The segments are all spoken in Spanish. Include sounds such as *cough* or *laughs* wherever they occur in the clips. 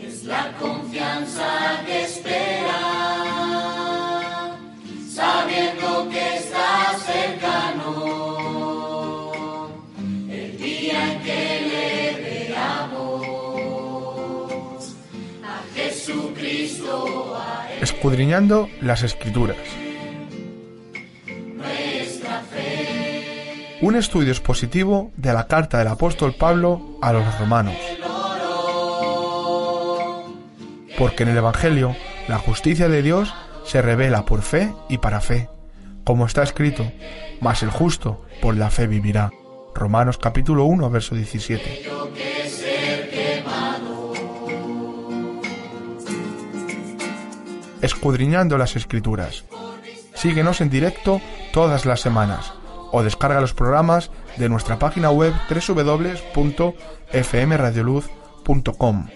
Es la confianza que espera, sabiendo que está cercano el día en que le veamos a Jesucristo. Escudriñando las Escrituras. Un estudio expositivo de la carta del apóstol Pablo a los romanos. Porque en el Evangelio la justicia de Dios se revela por fe y para fe, como está escrito, mas el justo por la fe vivirá. Romanos capítulo 1, verso 17. que ser quemado. Escudriñando las Escrituras. Síguenos en directo todas las semanas o descarga los programas de nuestra página web www.fmradioluz.com.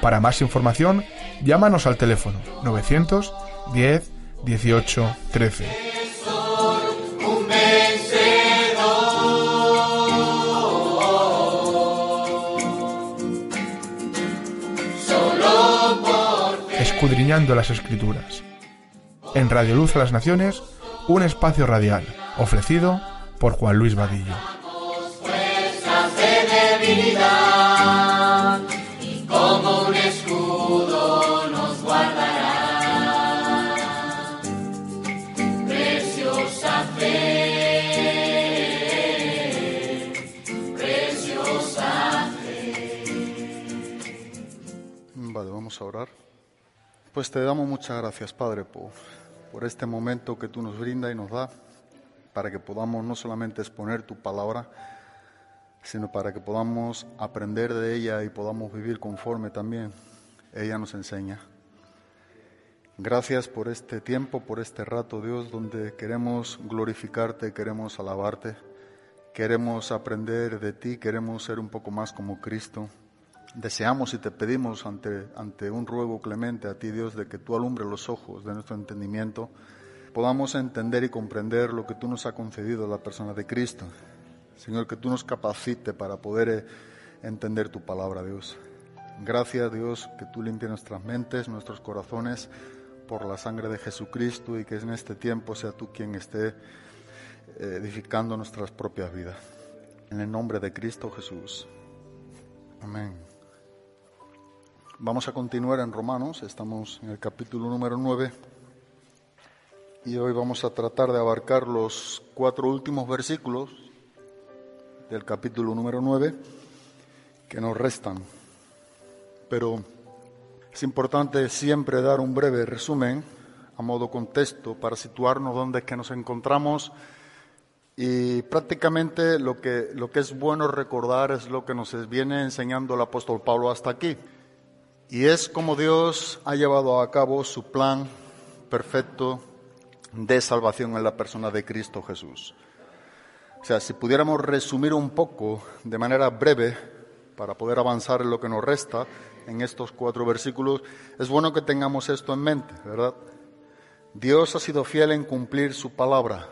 Para más información, llámanos al teléfono 910 18 13. Un vencedor. Solo por Escudriñando las Escrituras. En Radio Luz a las Naciones, un espacio radial ofrecido por Juan Luis Vadillo. Preciosa fe, preciosa Vale, vamos a orar. Pues te damos muchas gracias, Padre, por, por este momento que tú nos brinda y nos da, para que podamos no solamente exponer tu palabra, sino para que podamos aprender de ella y podamos vivir conforme también ella nos enseña. Gracias por este tiempo, por este rato, Dios, donde queremos glorificarte, queremos alabarte, queremos aprender de ti, queremos ser un poco más como Cristo. Deseamos y te pedimos ante, ante un ruego clemente a ti, Dios, de que tú alumbres los ojos de nuestro entendimiento, podamos entender y comprender lo que tú nos has concedido la persona de Cristo. Señor, que tú nos capacite para poder eh, entender tu palabra, Dios. Gracias, Dios, que tú limpies nuestras mentes, nuestros corazones por la sangre de Jesucristo y que en este tiempo sea tú quien esté eh, edificando nuestras propias vidas. En el nombre de Cristo Jesús. Amén. Vamos a continuar en Romanos, estamos en el capítulo número 9 y hoy vamos a tratar de abarcar los cuatro últimos versículos del capítulo número 9 que nos restan. Pero es importante siempre dar un breve resumen a modo contexto para situarnos donde es que nos encontramos y prácticamente lo que, lo que es bueno recordar es lo que nos viene enseñando el apóstol Pablo hasta aquí. Y es como Dios ha llevado a cabo su plan perfecto de salvación en la persona de Cristo Jesús. O sea, si pudiéramos resumir un poco de manera breve para poder avanzar en lo que nos resta en estos cuatro versículos, es bueno que tengamos esto en mente, ¿verdad? Dios ha sido fiel en cumplir su palabra.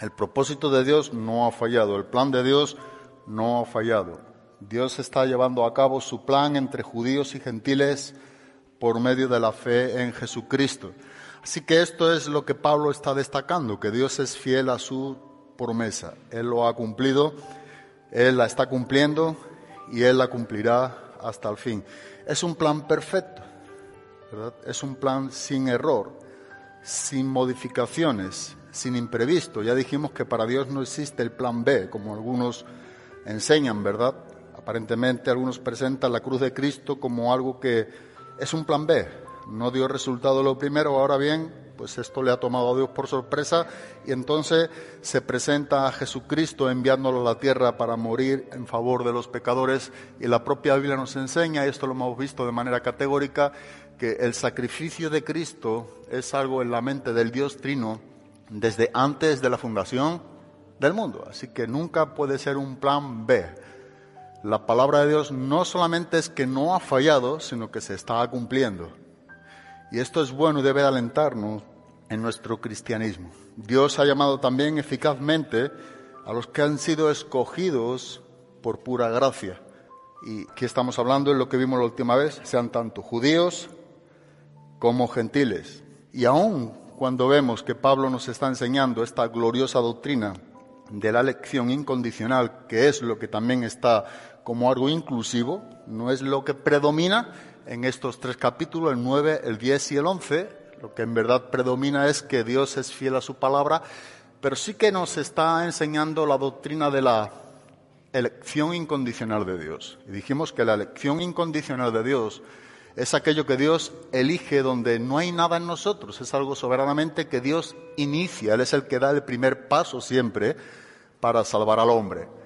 El propósito de Dios no ha fallado, el plan de Dios no ha fallado. Dios está llevando a cabo su plan entre judíos y gentiles por medio de la fe en Jesucristo. Así que esto es lo que Pablo está destacando, que Dios es fiel a su promesa. Él lo ha cumplido, Él la está cumpliendo y Él la cumplirá hasta el fin. Es un plan perfecto, ¿verdad? Es un plan sin error, sin modificaciones, sin imprevisto. Ya dijimos que para Dios no existe el plan B, como algunos enseñan, ¿verdad? Aparentemente algunos presentan la cruz de Cristo como algo que es un plan B. No dio resultado lo primero, ahora bien, pues esto le ha tomado a Dios por sorpresa y entonces se presenta a Jesucristo enviándolo a la tierra para morir en favor de los pecadores y la propia Biblia nos enseña, y esto lo hemos visto de manera categórica, que el sacrificio de Cristo es algo en la mente del Dios Trino desde antes de la fundación del mundo. Así que nunca puede ser un plan B. La palabra de Dios no solamente es que no ha fallado, sino que se está cumpliendo. Y esto es bueno y debe alentarnos en nuestro cristianismo. Dios ha llamado también eficazmente a los que han sido escogidos por pura gracia. Y aquí estamos hablando de lo que vimos la última vez, sean tanto judíos como gentiles. Y aún cuando vemos que Pablo nos está enseñando esta gloriosa doctrina de la elección incondicional, que es lo que también está como algo inclusivo, no es lo que predomina en estos tres capítulos, el 9, el 10 y el 11, lo que en verdad predomina es que Dios es fiel a su palabra, pero sí que nos está enseñando la doctrina de la elección incondicional de Dios. Y dijimos que la elección incondicional de Dios es aquello que Dios elige donde no hay nada en nosotros, es algo soberanamente que Dios inicia, Él es el que da el primer paso siempre para salvar al hombre.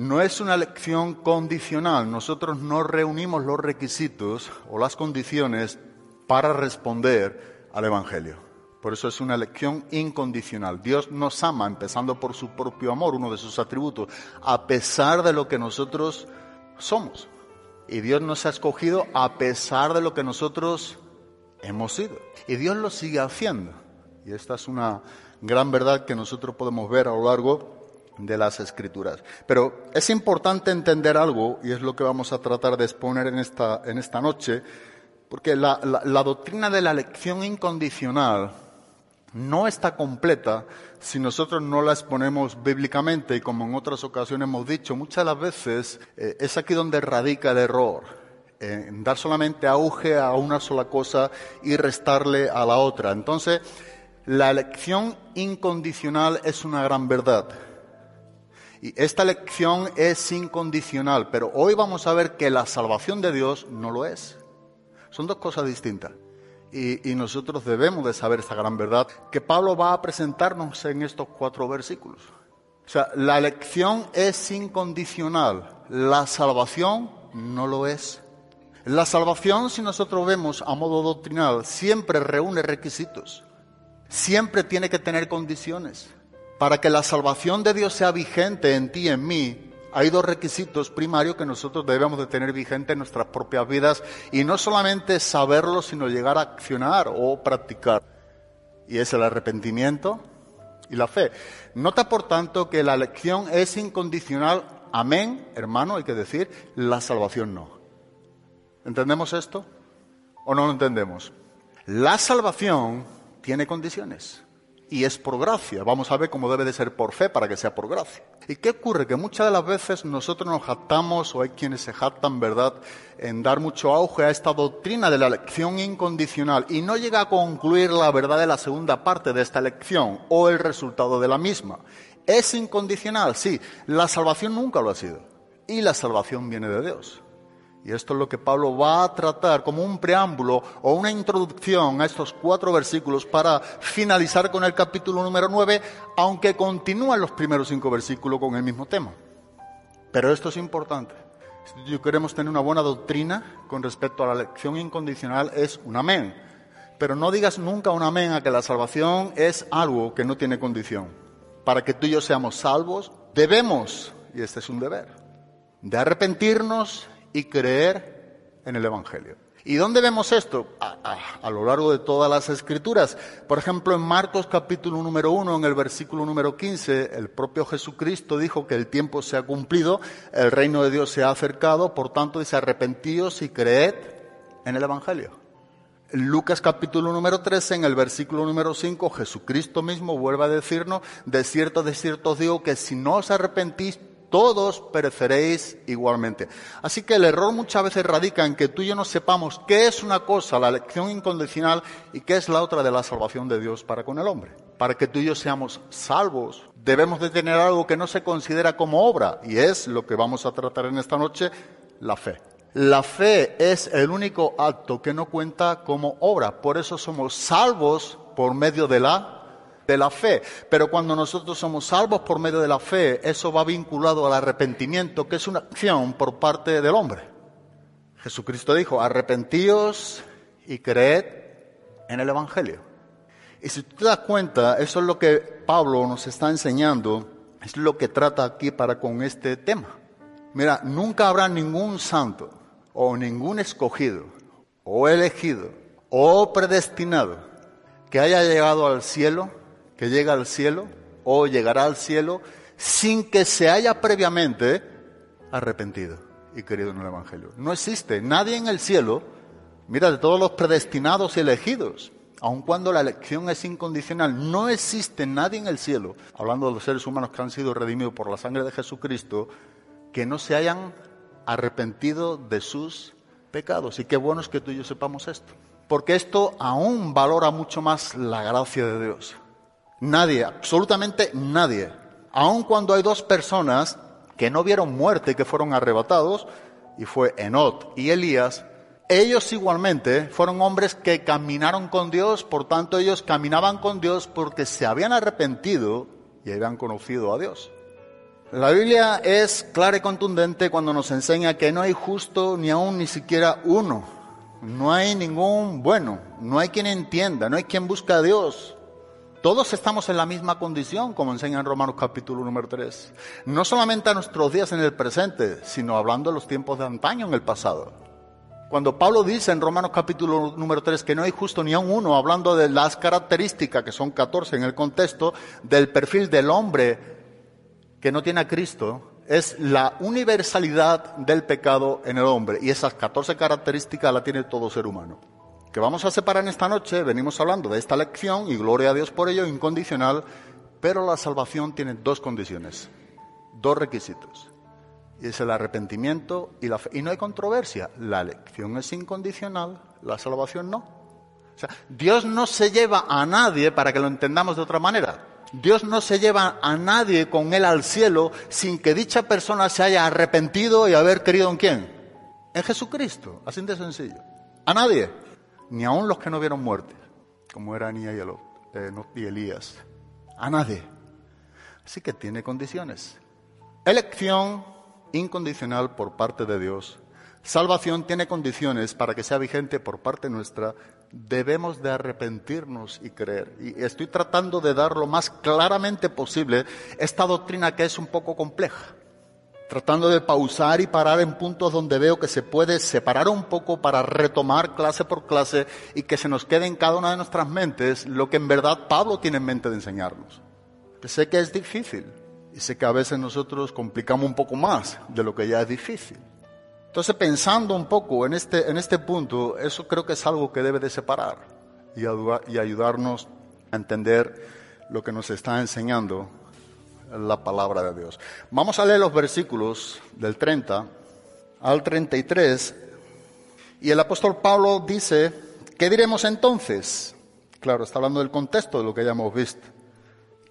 No es una elección condicional, nosotros no reunimos los requisitos o las condiciones para responder al Evangelio. Por eso es una elección incondicional. Dios nos ama, empezando por su propio amor, uno de sus atributos, a pesar de lo que nosotros somos. Y Dios nos ha escogido a pesar de lo que nosotros hemos sido. Y Dios lo sigue haciendo. Y esta es una gran verdad que nosotros podemos ver a lo largo de las escrituras. Pero es importante entender algo, y es lo que vamos a tratar de exponer en esta, en esta noche, porque la, doctrina de la elección incondicional no está completa si nosotros no la exponemos bíblicamente y como en otras ocasiones hemos dicho, muchas las veces eh, es aquí donde radica el error, en dar solamente auge a una sola cosa y restarle a la otra. Entonces, la elección incondicional es una gran verdad. Y esta elección es incondicional, pero hoy vamos a ver que la salvación de Dios no lo es. Son dos cosas distintas. Y, nosotros debemos de saber esta gran verdad que Pablo va a presentarnos en estos cuatro versículos. O sea, la elección es incondicional, la salvación no lo es. La salvación, si nosotros vemos a modo doctrinal, siempre reúne requisitos, siempre tiene que tener condiciones. Para que la salvación de Dios sea vigente en ti y en mí, hay dos requisitos primarios que nosotros debemos de tener vigente en nuestras propias vidas y no solamente saberlo, sino llegar a accionar o practicar. Y es el arrepentimiento y la fe. Nota por tanto que la elección es incondicional. Amén, hermano, hay que decir, la salvación no. ¿Entendemos esto? ¿O no lo entendemos? La salvación tiene condiciones y es por gracia. Vamos a ver cómo debe de ser por fe para que sea por gracia. ¿Y qué ocurre? Que muchas de las veces nosotros nos jactamos, o hay quienes se jactan, ¿verdad?, en dar mucho auge a esta doctrina de la elección incondicional y no llega a concluir la verdad de la segunda parte de esta elección o el resultado de la misma. ¿Es incondicional? Sí. La salvación nunca lo ha sido. Y la salvación viene de Dios. Y esto es lo que Pablo va a tratar como un preámbulo o una introducción a estos cuatro versículos para finalizar con el capítulo número nueve, aunque continúan los primeros cinco versículos con el mismo tema. Pero esto es importante. Si queremos tener una buena doctrina con respecto a la elección incondicional, es un amén. Pero no digas nunca un amén a que la salvación es algo que no tiene condición. Para que tú y yo seamos salvos, debemos, y este es un deber, de arrepentirnos y creer en el Evangelio. ¿Y dónde vemos esto? A, lo largo de todas las escrituras. Por ejemplo, en Marcos capítulo número 1, en el versículo número 15, el propio Jesucristo dijo que el tiempo se ha cumplido, el reino de Dios se ha acercado, por tanto dice arrepentíos y creed en el Evangelio. En Lucas capítulo número 13, en el versículo número 5, Jesucristo mismo vuelve a decirnos, de cierto, de cierto digo que si no os arrepentís, todos pereceréis igualmente. Así que el error muchas veces radica en que tú y yo no sepamos qué es una cosa, la elección incondicional, y qué es la otra de la salvación de Dios para con el hombre. Para que tú y yo seamos salvos, debemos de tener algo que no se considera como obra, y es lo que vamos a tratar en esta noche, la fe. La fe es el único acto que no cuenta como obra, por eso somos salvos por medio de la de la fe. Pero cuando nosotros somos salvos por medio de la fe, eso va vinculado al arrepentimiento, que es una acción por parte del hombre. Jesucristo dijo, arrepentíos y creed en el Evangelio. Y si tú te das cuenta, eso es lo que Pablo nos está enseñando, es lo que trata aquí para con este tema. Mira, nunca habrá ningún santo o ningún escogido o elegido o predestinado que haya llegado al cielo que llega al cielo o llegará al cielo sin que se haya previamente arrepentido y querido en el Evangelio. No existe nadie en el cielo, mira, de todos los predestinados y elegidos, aun cuando la elección es incondicional, no existe nadie en el cielo, hablando de los seres humanos que han sido redimidos por la sangre de Jesucristo, que no se hayan arrepentido de sus pecados. Y qué bueno es que tú y yo sepamos esto. Porque esto aún valora mucho más la gracia de Dios. Nadie, absolutamente nadie, aun cuando hay dos personas que no vieron muerte, que fueron arrebatados, y fue Enot y Elías, ellos igualmente fueron hombres que caminaron con Dios, por tanto ellos caminaban con Dios porque se habían arrepentido y habían conocido a Dios. La Biblia es clara y contundente cuando nos enseña que no hay justo ni aún ni siquiera uno. No hay ningún bueno, no hay quien entienda, no hay quien busca a Dios. Todos estamos en la misma condición, como enseña en Romanos capítulo número 3. No solamente a nuestros días en el presente, sino hablando de los tiempos de antaño en el pasado. Cuando Pablo dice en Romanos capítulo número 3 que no hay justo ni aún uno, hablando de las características, que son 14 en el contexto, del perfil del hombre que no tiene a Cristo es la universalidad del pecado en el hombre. Y esas 14 características la tiene todo ser humano. Que vamos a separar en esta noche, venimos hablando de esta lección, y gloria a Dios por ello, incondicional, pero la salvación tiene dos condiciones, dos requisitos. Es el arrepentimiento y la fe. Y no hay controversia. La elección es incondicional, la salvación no. O sea, Dios no se lleva a nadie para que lo entendamos de otra manera. Dios no se lleva a nadie con él al cielo sin que dicha persona se haya arrepentido y haber querido en quién? En Jesucristo, así de sencillo. A nadie, ni aun los que no vieron muerte, como eran y, eh, y Elías. A nadie. Así que tiene condiciones. Elección incondicional por parte de Dios. Salvación tiene condiciones para que sea vigente por parte nuestra debemos de arrepentirnos y creer. Y estoy tratando de dar lo más claramente posible esta doctrina que es un poco compleja. Tratando de pausar y parar en puntos donde veo que se puede separar un poco para retomar clase por clase y que se nos quede en cada una de nuestras mentes lo que en verdad Pablo tiene en mente de enseñarnos. sé que es difícil y sé que a veces nosotros complicamos un poco más de lo que ya es difícil. Entonces, pensando un poco en este, en este punto, eso creo que es algo que debe de separar y, y ayudarnos a entender lo que nos está enseñando la palabra de Dios. Vamos a leer los versículos del 30 al 33 y el apóstol Pablo dice, ¿qué diremos entonces? Claro, está hablando del contexto de lo que ya hemos visto.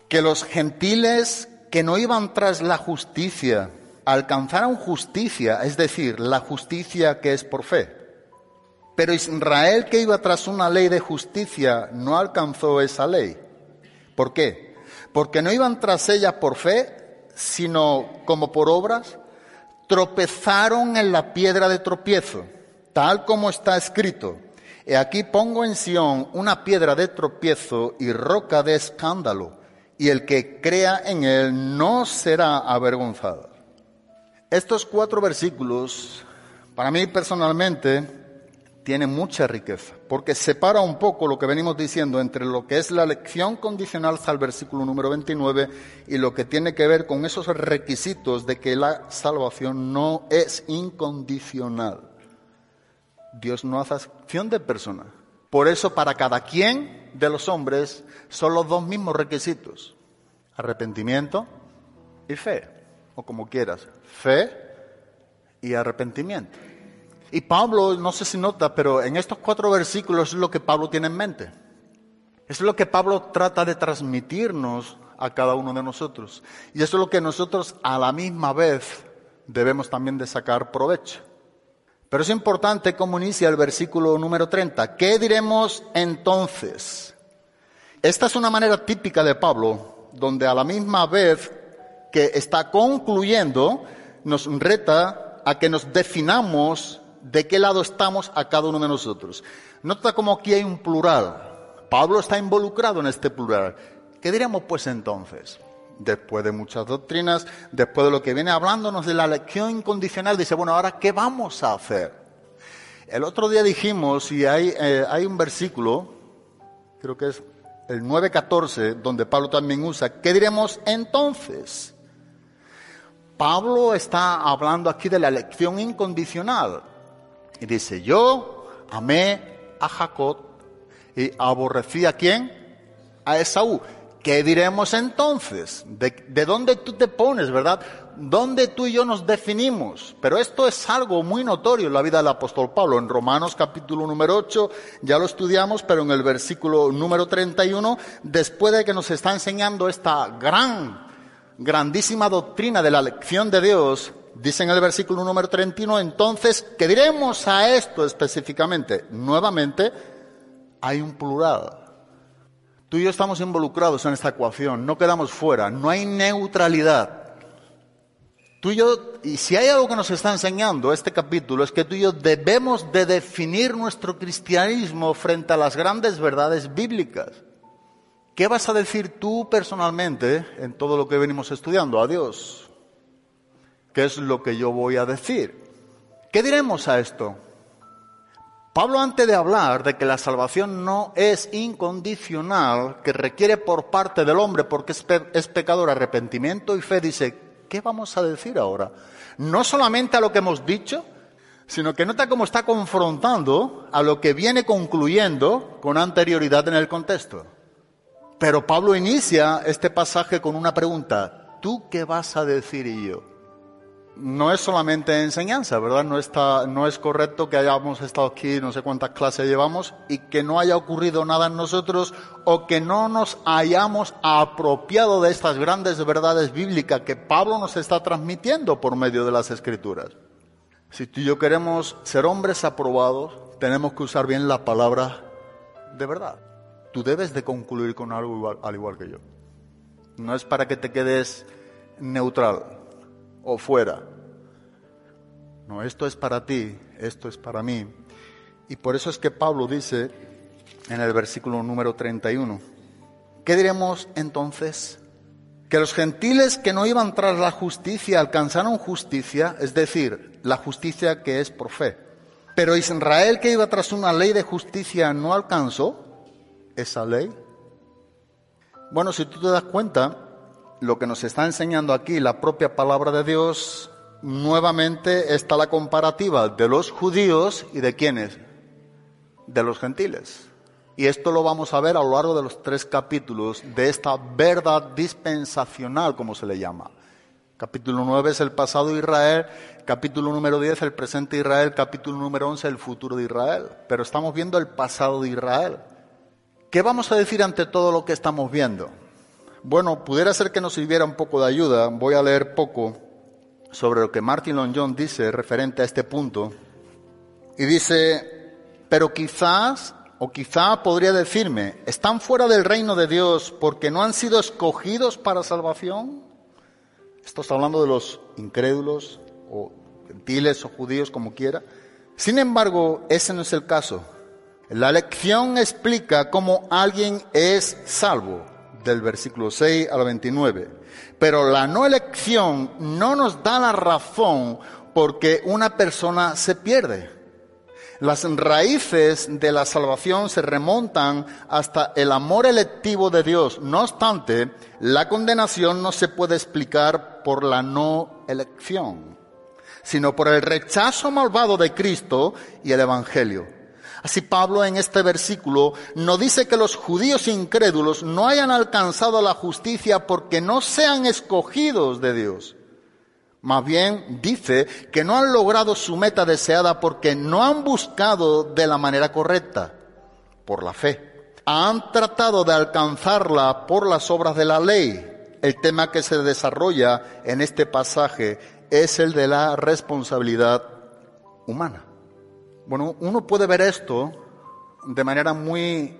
Que los gentiles que no iban tras la justicia, alcanzaron justicia, es decir, la justicia que es por fe. Pero Israel que iba tras una ley de justicia no alcanzó esa ley. ¿Por qué? Porque no iban tras ella por fe, sino como por obras, tropezaron en la piedra de tropiezo, tal como está escrito. He aquí pongo en Sión una piedra de tropiezo y roca de escándalo, y el que crea en él no será avergonzado. Estos cuatro versículos, para mí personalmente, tienen mucha riqueza, porque separa un poco lo que venimos diciendo entre lo que es la lección condicional el versículo número 29 y lo que tiene que ver con esos requisitos de que la salvación no es incondicional. Dios no hace acción de persona. Por eso para cada quien de los hombres son los dos mismos requisitos, arrepentimiento y fe o como quieras, fe y arrepentimiento. Y Pablo, no sé si nota, pero en estos cuatro versículos es lo que Pablo tiene en mente. Es lo que Pablo trata de transmitirnos a cada uno de nosotros. Y eso es lo que nosotros a la misma vez debemos también de sacar provecho. Pero es importante cómo inicia el versículo número 30. ¿Qué diremos entonces? Esta es una manera típica de Pablo, donde a la misma vez que está concluyendo nos reta a que nos definamos de qué lado estamos a cada uno de nosotros. Nota como aquí hay un plural. Pablo está involucrado en este plural. ¿Qué diríamos pues entonces? Después de muchas doctrinas, después de lo que viene hablándonos de la lección incondicional, dice, bueno, ahora, ¿qué vamos a hacer? El otro día dijimos, y hay, eh, un versículo, creo que es el 9.14, donde Pablo también usa, ¿qué diremos entonces? Pablo está hablando aquí de la elección incondicional. Y dice, yo amé a Jacob y aborrecí a quién? A Esaú. ¿Qué diremos entonces? ¿De, ¿De, dónde tú te pones, verdad? ¿Dónde tú y yo nos definimos? Pero esto es algo muy notorio en la vida del apóstol Pablo. En Romanos capítulo número 8 ya lo estudiamos, pero en el versículo número 31, después de que nos está enseñando esta gran, grandísima doctrina de la lección de Dios, dice en el versículo número 31, entonces, ¿qué diremos a esto específicamente? Nuevamente, hay un plural. Tú y yo estamos involucrados en esta ecuación, no quedamos fuera, no hay neutralidad. Tú y yo, y si hay algo que nos está enseñando este capítulo, es que tú y yo debemos de definir nuestro cristianismo frente a las grandes verdades bíblicas. ¿Qué vas a decir tú personalmente en todo lo que venimos estudiando? A Dios. ¿Qué es lo que yo voy a decir? ¿Qué diremos a esto? Pablo antes de hablar de que la salvación no es incondicional, que requiere por parte del hombre, porque es, es pecador, arrepentimiento y fe, dice, ¿qué vamos a decir ahora? No solamente a lo que hemos dicho, sino que nota cómo está confrontando a lo que viene concluyendo con anterioridad en el contexto. Pero Pablo inicia este pasaje con una pregunta, ¿tú qué vas a decir y yo? No es solamente enseñanza, ¿verdad? No, está, no es correcto que hayamos estado aquí, no sé cuántas clases llevamos, y que no haya ocurrido nada en nosotros o que no nos hayamos apropiado de estas grandes verdades bíblicas que Pablo nos está transmitiendo por medio de las escrituras. Si tú y yo queremos ser hombres aprobados, tenemos que usar bien la palabra de verdad. Tú debes de concluir con algo al igual que yo. No es para que te quedes neutral o fuera. No, esto es para ti, esto es para mí. Y por eso es que Pablo dice en el versículo número 31, ¿qué diremos entonces? Que los gentiles que no iban tras la justicia alcanzaron justicia, es decir, la justicia que es por fe. Pero Israel que iba tras una ley de justicia no alcanzó esa ley. Bueno, si tú te das cuenta, lo que nos está enseñando aquí la propia palabra de Dios, nuevamente está la comparativa de los judíos y de quiénes? De los gentiles. Y esto lo vamos a ver a lo largo de los tres capítulos de esta verdad dispensacional, como se le llama. Capítulo 9 es el pasado de Israel, capítulo número 10 el presente de Israel, capítulo número 11 el futuro de Israel. Pero estamos viendo el pasado de Israel. ¿Qué vamos a decir ante todo lo que estamos viendo? Bueno, pudiera ser que nos sirviera un poco de ayuda. Voy a leer poco sobre lo que Martin Long John dice referente a este punto. Y dice, pero quizás, o quizá podría decirme, ¿están fuera del reino de Dios porque no han sido escogidos para salvación? Esto está hablando de los incrédulos o gentiles o judíos, como quiera. Sin embargo, ese no es el caso. La lección explica cómo alguien es salvo del versículo 6 al 29. Pero la no elección no nos da la razón porque una persona se pierde. Las raíces de la salvación se remontan hasta el amor electivo de Dios. No obstante, la condenación no se puede explicar por la no elección, sino por el rechazo malvado de Cristo y el Evangelio. Así Pablo en este versículo no dice que los judíos incrédulos no hayan alcanzado la justicia porque no sean escogidos de Dios. Más bien dice que no han logrado su meta deseada porque no han buscado de la manera correcta, por la fe. Han tratado de alcanzarla por las obras de la ley. El tema que se desarrolla en este pasaje es el de la responsabilidad humana. Bueno, uno puede ver esto de manera muy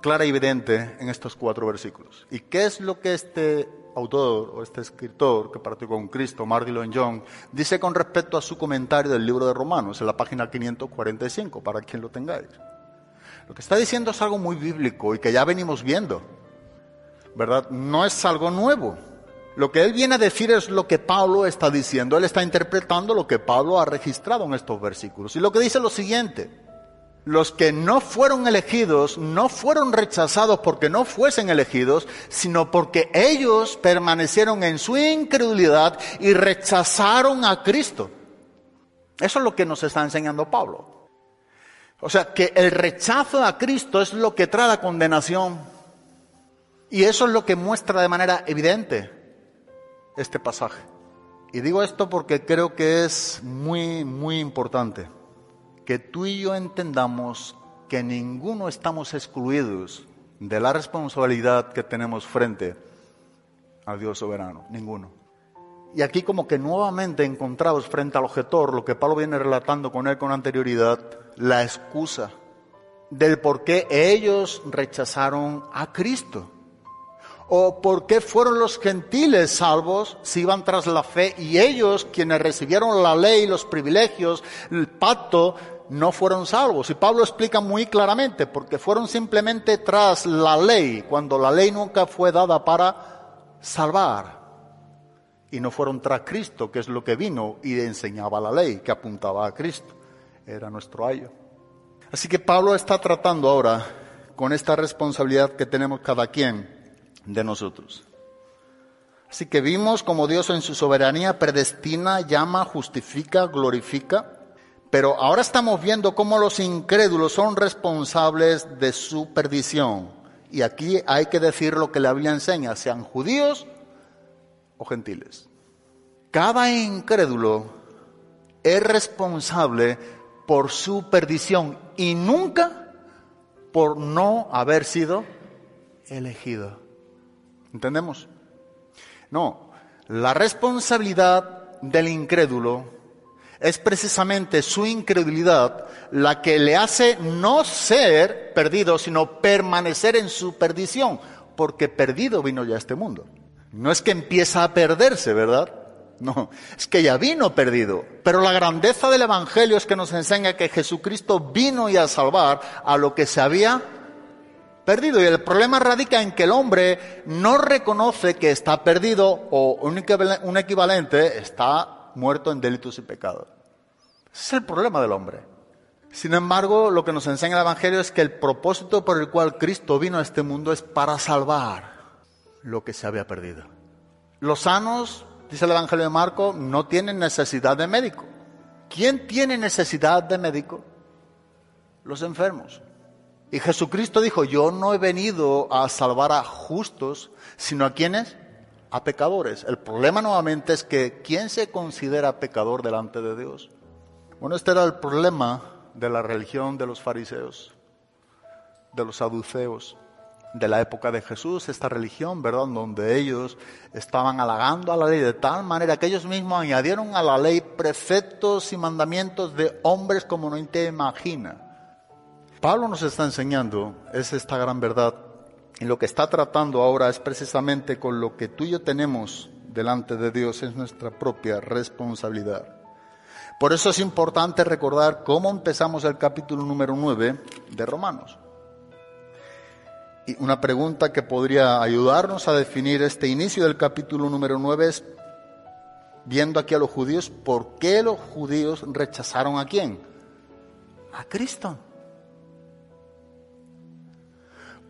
clara y evidente en estos cuatro versículos. ¿Y qué es lo que este autor o este escritor que partió con Cristo, Martin Young, dice con respecto a su comentario del libro de Romanos en la página 545, para quien lo tengáis? Lo que está diciendo es algo muy bíblico y que ya venimos viendo, ¿verdad? No es algo nuevo. Lo que él viene a decir es lo que Pablo está diciendo. Él está interpretando lo que Pablo ha registrado en estos versículos. Y lo que dice es lo siguiente. los que no fueron elegidos no fueron rechazados porque no fuesen elegidos, sino porque ellos permanecieron en su incredulidad y rechazaron a Cristo. Eso es lo que nos está enseñando Pablo. O sea, que el rechazo a Cristo es lo que trae la condenación. Y eso es lo que muestra de manera evidente este pasaje. Y digo esto porque creo que es muy, muy importante que tú y yo entendamos que ninguno estamos excluidos de la responsabilidad que tenemos frente al Dios soberano, ninguno. Y aquí como que nuevamente encontramos frente al objetor, lo que Pablo viene relatando con él con anterioridad, la excusa del por qué ellos rechazaron a Cristo. ¿O por qué fueron los gentiles salvos si iban tras la fe y ellos, quienes recibieron la ley, los privilegios, el pacto, no fueron salvos. Y Pablo explica muy claramente, porque fueron simplemente tras la ley, cuando la ley nunca fue dada para salvar. Y no fueron tras Cristo, que es lo que vino y enseñaba la ley, que apuntaba a Cristo. Era nuestro ayo. Así que Pablo está tratando ahora con esta responsabilidad que tenemos cada quien de nosotros. Así que vimos como Dios en su soberanía predestina, llama, justifica, glorifica pero ahora estamos viendo cómo los incrédulos son responsables de su perdición. Y aquí hay que decir lo que la Biblia enseña, sean judíos o gentiles. Cada incrédulo es responsable por su perdición y nunca por no haber sido elegido. ¿Entendemos? No, la responsabilidad del incrédulo es precisamente su incredulidad la que le hace no ser perdido, sino permanecer en su perdición, porque perdido vino ya a este mundo. No es que empieza a perderse, ¿verdad? No, es que ya vino perdido. Pero la grandeza del Evangelio es que nos enseña que Jesucristo vino y a salvar a lo que se había perdido. Y el problema radica en que el hombre no reconoce que está perdido o un equivalente está muerto en delitos y pecados. Ese es el problema del hombre. Sin embargo, lo que nos enseña el Evangelio es que el propósito por el cual Cristo vino a este mundo es para salvar lo que se había perdido. Los sanos, dice el Evangelio de Marco, no tienen necesidad de médico. ¿Quién tiene necesidad de médico? Los enfermos. Y Jesucristo dijo, yo no he venido a salvar a justos, sino a quienes? a pecadores. El problema nuevamente es que ¿quién se considera pecador delante de Dios? Bueno, este era el problema de la religión de los fariseos, de los saduceos, de la época de Jesús, esta religión, ¿verdad? Donde ellos estaban halagando a la ley de tal manera que ellos mismos añadieron a la ley preceptos y mandamientos de hombres como no te imagina. Pablo nos está enseñando, es esta gran verdad, y lo que está tratando ahora es precisamente con lo que tú y yo tenemos delante de Dios, es nuestra propia responsabilidad. Por eso es importante recordar cómo empezamos el capítulo número 9 de Romanos. Y una pregunta que podría ayudarnos a definir este inicio del capítulo número 9 es, viendo aquí a los judíos, ¿por qué los judíos rechazaron a quién? A Cristo.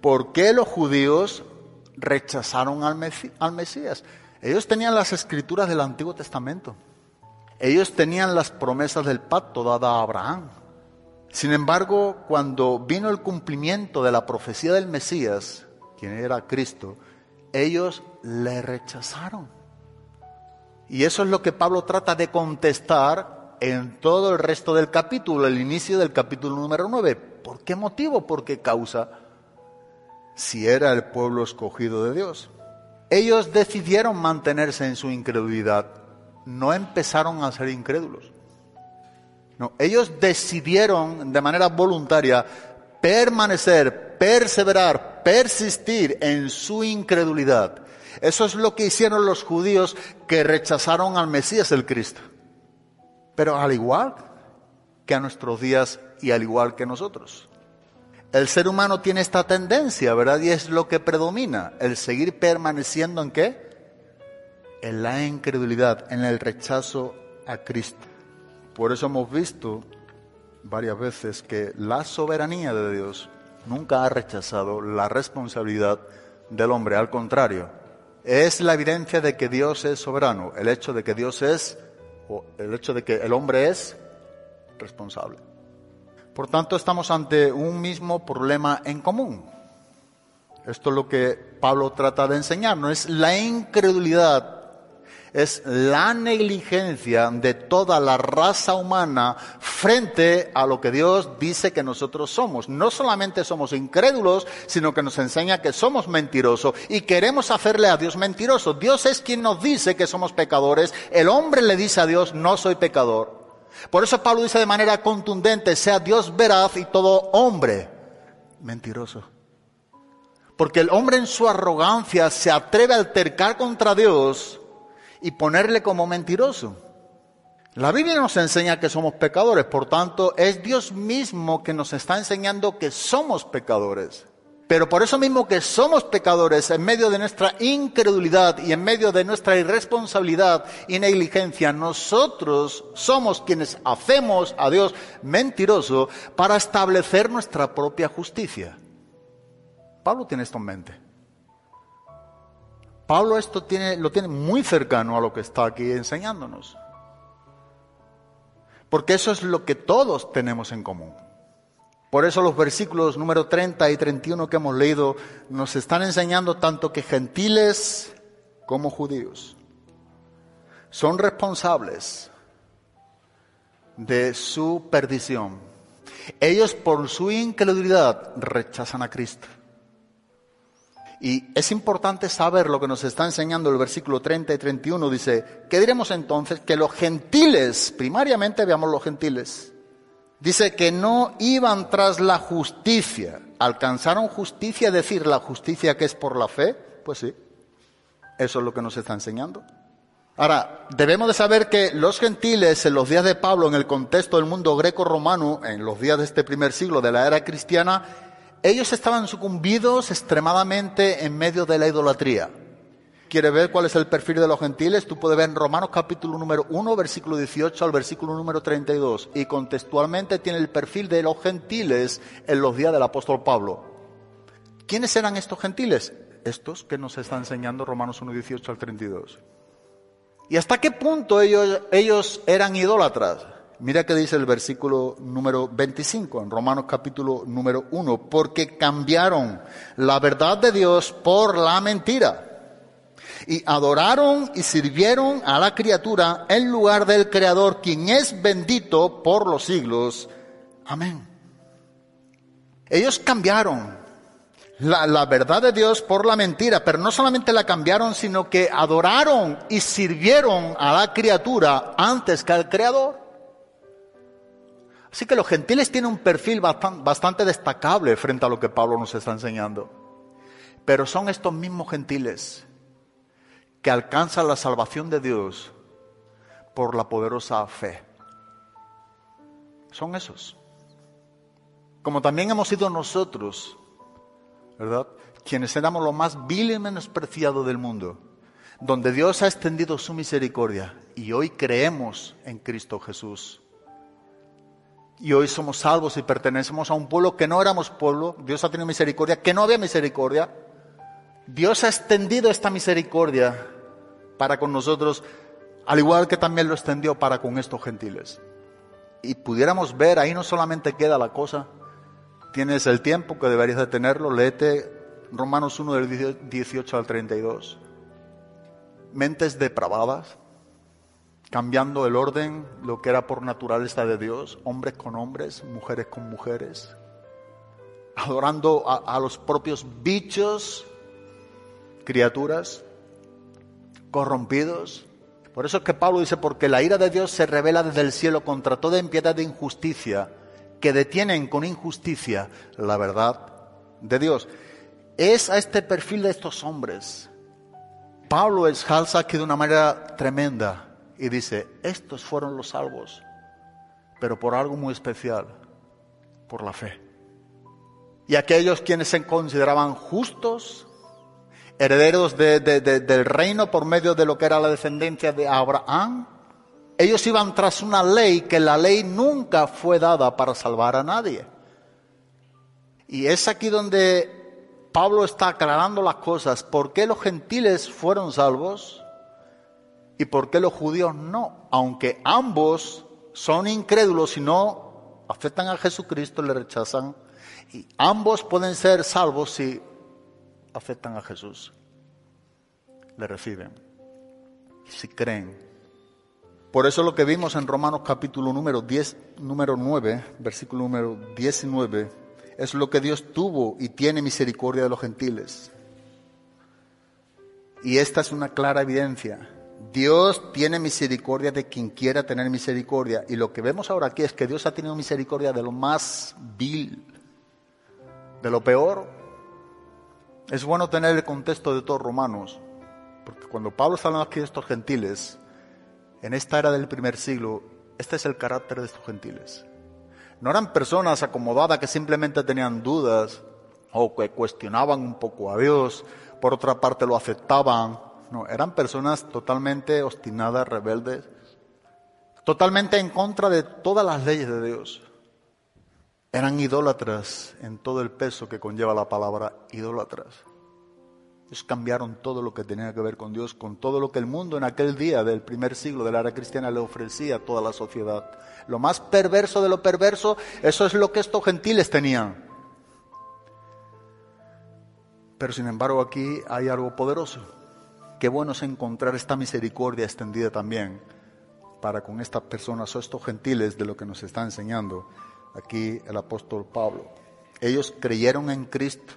¿Por qué los judíos rechazaron al, Mesías? Ellos tenían las escrituras del Antiguo Testamento. Ellos tenían las promesas del pacto dada a Abraham. Sin embargo, cuando vino el cumplimiento de la profecía del Mesías, quien era Cristo, ellos le rechazaron. Y eso es lo que Pablo trata de contestar en todo el resto del capítulo, el inicio del capítulo número 9. ¿Por qué motivo? Porque causa si era el pueblo escogido de Dios. Ellos decidieron mantenerse en su incredulidad, no empezaron a ser incrédulos. No, ellos decidieron de manera voluntaria permanecer, perseverar, persistir en su incredulidad. Eso es lo que hicieron los judíos que rechazaron al Mesías el Cristo. Pero al igual que a nuestros días y al igual que nosotros. El ser humano tiene esta tendencia, ¿verdad? Y es lo que predomina, el seguir permaneciendo en qué? En la incredulidad, en el rechazo a Cristo. Por eso hemos visto varias veces que la soberanía de Dios nunca ha rechazado la responsabilidad del hombre, al contrario, es la evidencia de que Dios es soberano, el hecho de que Dios es, o el hecho de que el hombre es responsable. Por tanto, estamos ante un mismo problema en común. Esto es lo que Pablo trata de enseñarnos, es la incredulidad es la negligencia de toda la raza humana frente a lo que Dios dice que nosotros somos. No solamente somos incrédulos, sino que nos enseña que somos mentirosos y queremos hacerle a Dios mentiroso. Dios es quien nos dice que somos pecadores. El hombre le dice a Dios, no soy pecador. Por eso Pablo dice de manera contundente, sea Dios veraz y todo hombre mentiroso. Porque el hombre en su arrogancia se atreve a altercar contra Dios y ponerle como mentiroso. La Biblia nos enseña que somos pecadores, por tanto es Dios mismo que nos está enseñando que somos pecadores. Pero por eso mismo que somos pecadores, en medio de nuestra incredulidad y en medio de nuestra irresponsabilidad y negligencia, nosotros somos quienes hacemos a Dios mentiroso para establecer nuestra propia justicia. Pablo tiene esto en mente. Pablo esto tiene, lo tiene muy cercano a lo que está aquí enseñándonos. Porque eso es lo que todos tenemos en común. Por eso los versículos número 30 y 31 que hemos leído nos están enseñando tanto que gentiles como judíos son responsables de su perdición. Ellos por su incredulidad rechazan a Cristo. Y es importante saber lo que nos está enseñando el versículo 30 y 31. Dice, ¿qué diremos entonces? Que los gentiles, primariamente veamos los gentiles, dice que no iban tras la justicia. ¿Alcanzaron justicia? Decir, la justicia que es por la fe. Pues sí, eso es lo que nos está enseñando. Ahora, debemos de saber que los gentiles en los días de Pablo, en el contexto del mundo greco-romano, en los días de este primer siglo de la era cristiana, ellos estaban sucumbidos extremadamente en medio de la idolatría. ¿Quiere ver cuál es el perfil de los gentiles? Tú puedes ver en Romanos capítulo número 1, versículo 18 al versículo número 32. Y contextualmente tiene el perfil de los gentiles en los días del apóstol Pablo. ¿Quiénes eran estos gentiles? Estos que nos está enseñando Romanos 1, 18 al 32. ¿Y hasta qué punto ellos, ellos eran idólatras? Mira que dice el versículo número 25 en Romanos capítulo número 1, porque cambiaron la verdad de Dios por la mentira. Y adoraron y sirvieron a la criatura en lugar del Creador, quien es bendito por los siglos. Amén. Ellos cambiaron la, verdad de Dios por la mentira, pero no solamente la cambiaron, sino que adoraron y sirvieron a la criatura antes que al Creador. Así que los gentiles tienen un perfil bastante destacable frente a lo que Pablo nos está enseñando. Pero son estos mismos gentiles que alcanzan la salvación de Dios por la poderosa fe. Son esos. Como también hemos sido nosotros, ¿verdad? Quienes éramos lo más vil y menospreciado del mundo, donde Dios ha extendido su misericordia y hoy creemos en Cristo Jesús y hoy somos salvos y pertenecemos a un pueblo que no éramos pueblo, Dios ha tenido misericordia, que no había misericordia. Dios ha extendido esta misericordia para con nosotros, al igual que también lo extendió para con estos gentiles. Y pudiéramos ver, ahí no solamente queda la cosa, tienes el tiempo que deberías de tenerlo, léete Romanos 1 del 18 al 32. Mentes depravadas, cambiando el orden, lo que era por naturaleza de Dios, hombres con hombres, mujeres con mujeres, adorando a, los propios bichos, criaturas, corrompidos. Por eso es que Pablo dice, porque la ira de Dios se revela desde el cielo contra toda impiedad de injusticia, que detienen con injusticia la verdad de Dios. Es a este perfil de estos hombres. Pablo exalza aquí de una manera tremenda y dice, estos fueron los salvos, pero por algo muy especial, por la fe. Y aquellos quienes se consideraban justos, herederos del reino por medio de lo que era la descendencia de Abraham, Ellos iban tras una ley que la ley nunca fue dada para salvar a nadie. Y es aquí donde Pablo está aclarando las cosas. ¿Por qué los gentiles fueron salvos y por qué los judíos no? Aunque ambos son incrédulos y no afectan a Jesucristo, le rechazan. Y ambos pueden ser salvos si afectan a Jesús. Le reciben. Si creen. Por eso lo que vimos en Romanos capítulo número 10, número 9, versículo número 19, es lo que Dios tuvo y tiene misericordia de los gentiles. Y esta es una clara evidencia. Dios tiene misericordia de quien quiera tener misericordia. Y lo que vemos ahora aquí es que Dios ha tenido misericordia de lo más vil, de lo peor. Es bueno tener el contexto de todos Romanos, porque cuando Pablo está aquí de estos gentiles, en esta era del primer siglo, este es el carácter de estos gentiles. No eran personas acomodadas que simplemente tenían dudas o que cuestionaban un poco a Dios, por otra parte lo aceptaban. No, eran personas totalmente obstinadas, rebeldes, totalmente en contra de todas las leyes de Dios. Eran idólatras en todo el peso que conlleva la palabra idólatras. Ellos cambiaron todo lo que tenía que ver con Dios, con todo lo que el mundo en aquel día del primer siglo de la era cristiana le ofrecía a toda la sociedad. Lo más perverso de lo perverso, eso es lo que estos gentiles tenían. Pero sin embargo aquí hay algo poderoso. Qué bueno es encontrar esta misericordia extendida también para con estas personas o estos gentiles de lo que nos está enseñando aquí el apóstol Pablo. Ellos creyeron en Cristo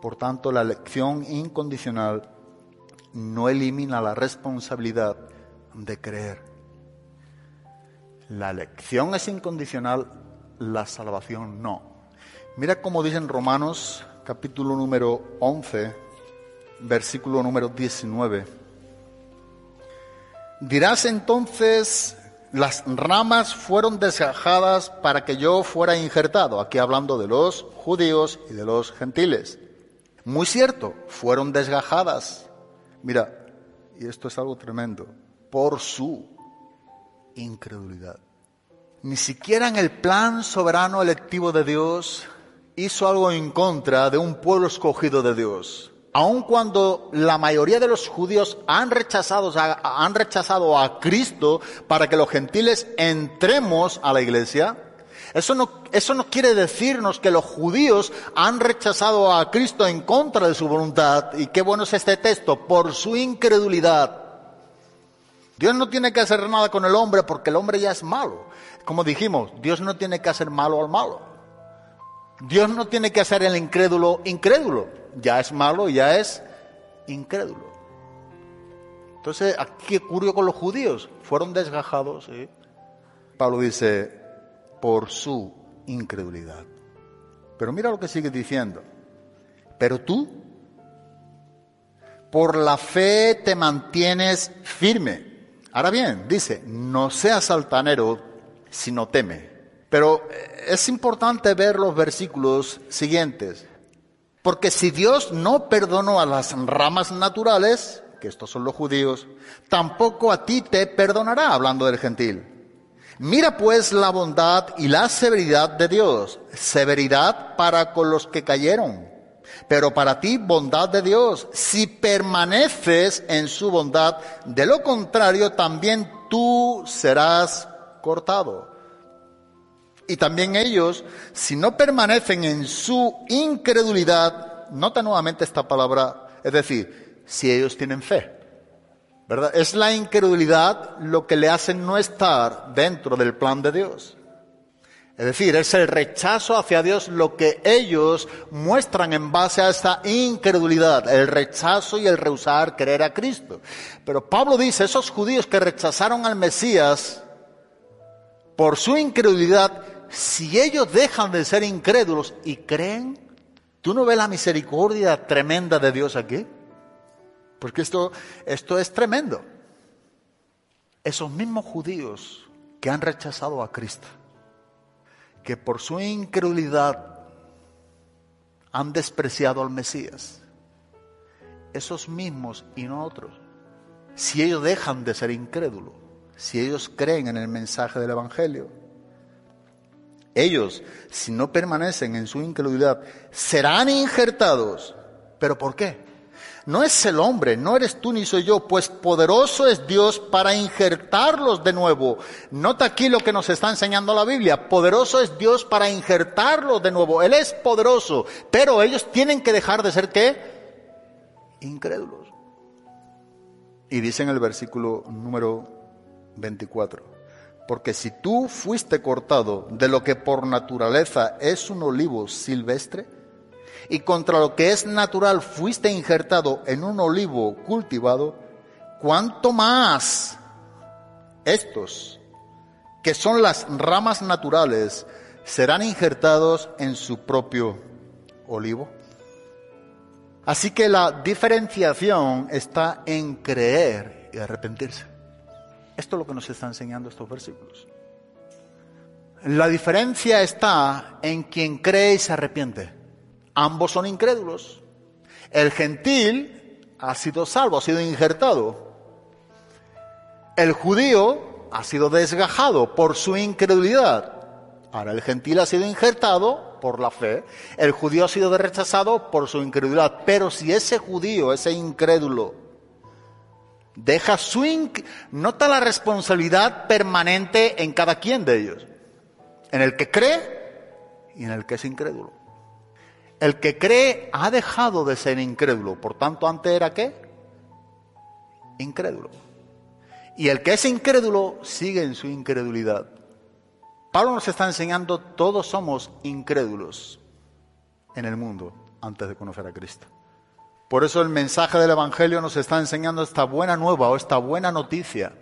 por tanto, la elección incondicional no elimina la responsabilidad de creer. La elección es incondicional, la salvación no. Mira cómo dice en Romanos capítulo número 11, versículo número 19. Dirás entonces, las ramas fueron desgajadas para que yo fuera injertado, aquí hablando de los judíos y de los gentiles. Muy cierto, fueron desgajadas. Mira, y esto es algo tremendo, por su incredulidad. Ni siquiera en el plan soberano electivo de Dios hizo algo en contra de un pueblo escogido de Dios. Aun cuando la mayoría de los judíos han rechazado, han rechazado a Cristo para que los gentiles entremos a la iglesia, eso no, eso no quiere decirnos que los judíos han rechazado a Cristo en contra de su voluntad. Y qué bueno es este texto, por su incredulidad. Dios no tiene que hacer nada con el hombre porque el hombre ya es malo. Como dijimos, Dios no tiene que hacer malo al malo. Dios no tiene que hacer el incrédulo incrédulo. Ya es malo ya es incrédulo. Entonces, ¿qué ocurrió con los judíos? Fueron desgajados. Pablo dice, por su incredulidad. Pero mira lo que sigue diciendo. Pero tú, por la fe te mantienes firme. Ahora bien, dice, no seas altanero, sino teme. Pero eh, es importante ver los versículos siguientes. Porque si Dios no perdonó a las ramas naturales, que estos son los judíos, tampoco a ti te perdonará, hablando del gentil. Mira pues la bondad y la severidad de Dios. Severidad para con los que cayeron, pero para ti bondad de Dios. Si permaneces en su bondad, de lo contrario también tú serás cortado. Y también ellos, si no permanecen en su incredulidad, nota nuevamente esta palabra, es decir, si ellos tienen fe. Es la incredulidad lo que le hace no estar dentro del plan de Dios. Es decir, es el rechazo hacia Dios lo que ellos muestran en base a esta incredulidad, el rechazo y el rehusar creer a Cristo. Pero Pablo dice, esos judíos que rechazaron al Mesías por su incredulidad, si ellos dejan de ser incrédulos y creen, ¿tú no ves la misericordia tremenda de Dios aquí? Porque esto, esto es tremendo. Esos mismos judíos que han rechazado a Cristo, que por su incredulidad han despreciado al Mesías, esos mismos y no otros, si ellos dejan de ser incrédulos, si ellos creen en el mensaje del Evangelio. Ellos, si no permanecen en su incredulidad, serán injertados. ¿Pero por qué? No es el hombre, no eres tú ni soy yo, pues poderoso es Dios para injertarlos de nuevo. Nota aquí lo que nos está enseñando la Biblia. Poderoso es Dios para injertarlos de nuevo. Él es poderoso, pero ellos tienen que dejar de ser qué? Incrédulos. Y dice en el versículo número 24, porque si tú fuiste cortado de lo que por naturaleza es un olivo silvestre, y contra lo que es natural fuiste injertado en un olivo cultivado, ¿cuánto más estos, que son las ramas naturales, serán injertados en su propio olivo? Así que la diferenciación está en creer y arrepentirse. Esto es lo que nos está enseñando estos versículos. La diferencia está en quien cree y se arrepiente. Ambos son incrédulos. El gentil ha sido salvo, ha sido injertado. El judío ha sido desgajado por su incredulidad. Ahora el gentil ha sido injertado por la fe. El judío ha sido rechazado por su incredulidad. Pero si ese judío, ese incrédulo, deja su... nota la responsabilidad permanente en cada quien de ellos. En el que cree y en el que es incrédulo. El que cree ha dejado de ser incrédulo, por tanto antes era qué? Incrédulo. Y el que es incrédulo sigue en su incredulidad. Pablo nos está enseñando, todos somos incrédulos en el mundo antes de conocer a Cristo. Por eso el mensaje del Evangelio nos está enseñando esta buena nueva o esta buena noticia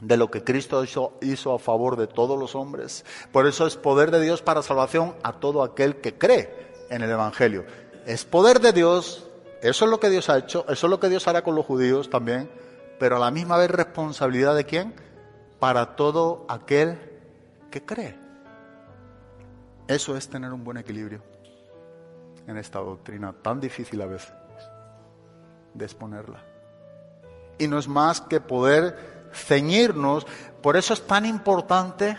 de lo que Cristo hizo, a favor de todos los hombres. Por eso es poder de Dios para salvación a todo aquel que cree en el Evangelio. Es poder de Dios, eso es lo que Dios ha hecho, eso es lo que Dios hará con los judíos también, pero a la misma vez responsabilidad de quién? Para todo aquel que cree. Eso es tener un buen equilibrio en esta doctrina tan difícil a veces de exponerla. Y no es más que poder ceñirnos, por eso es tan importante,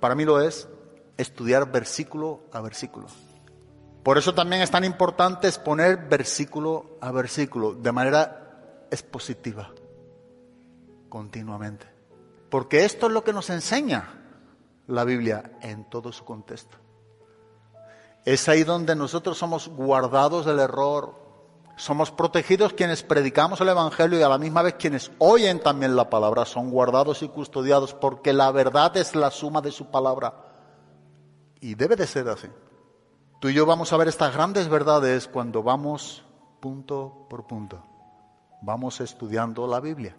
para mí lo es, estudiar versículo a versículo. Por eso también es tan importante exponer versículo a versículo, de manera expositiva, continuamente. Porque esto es lo que nos enseña la Biblia en todo su contexto. Es ahí donde nosotros somos guardados del error, somos protegidos quienes predicamos el Evangelio y a la misma vez quienes oyen también la palabra son guardados y custodiados porque la verdad es la suma de su palabra. Y debe de ser así. Tú y yo vamos a ver estas grandes verdades cuando vamos punto por punto. Vamos estudiando la Biblia.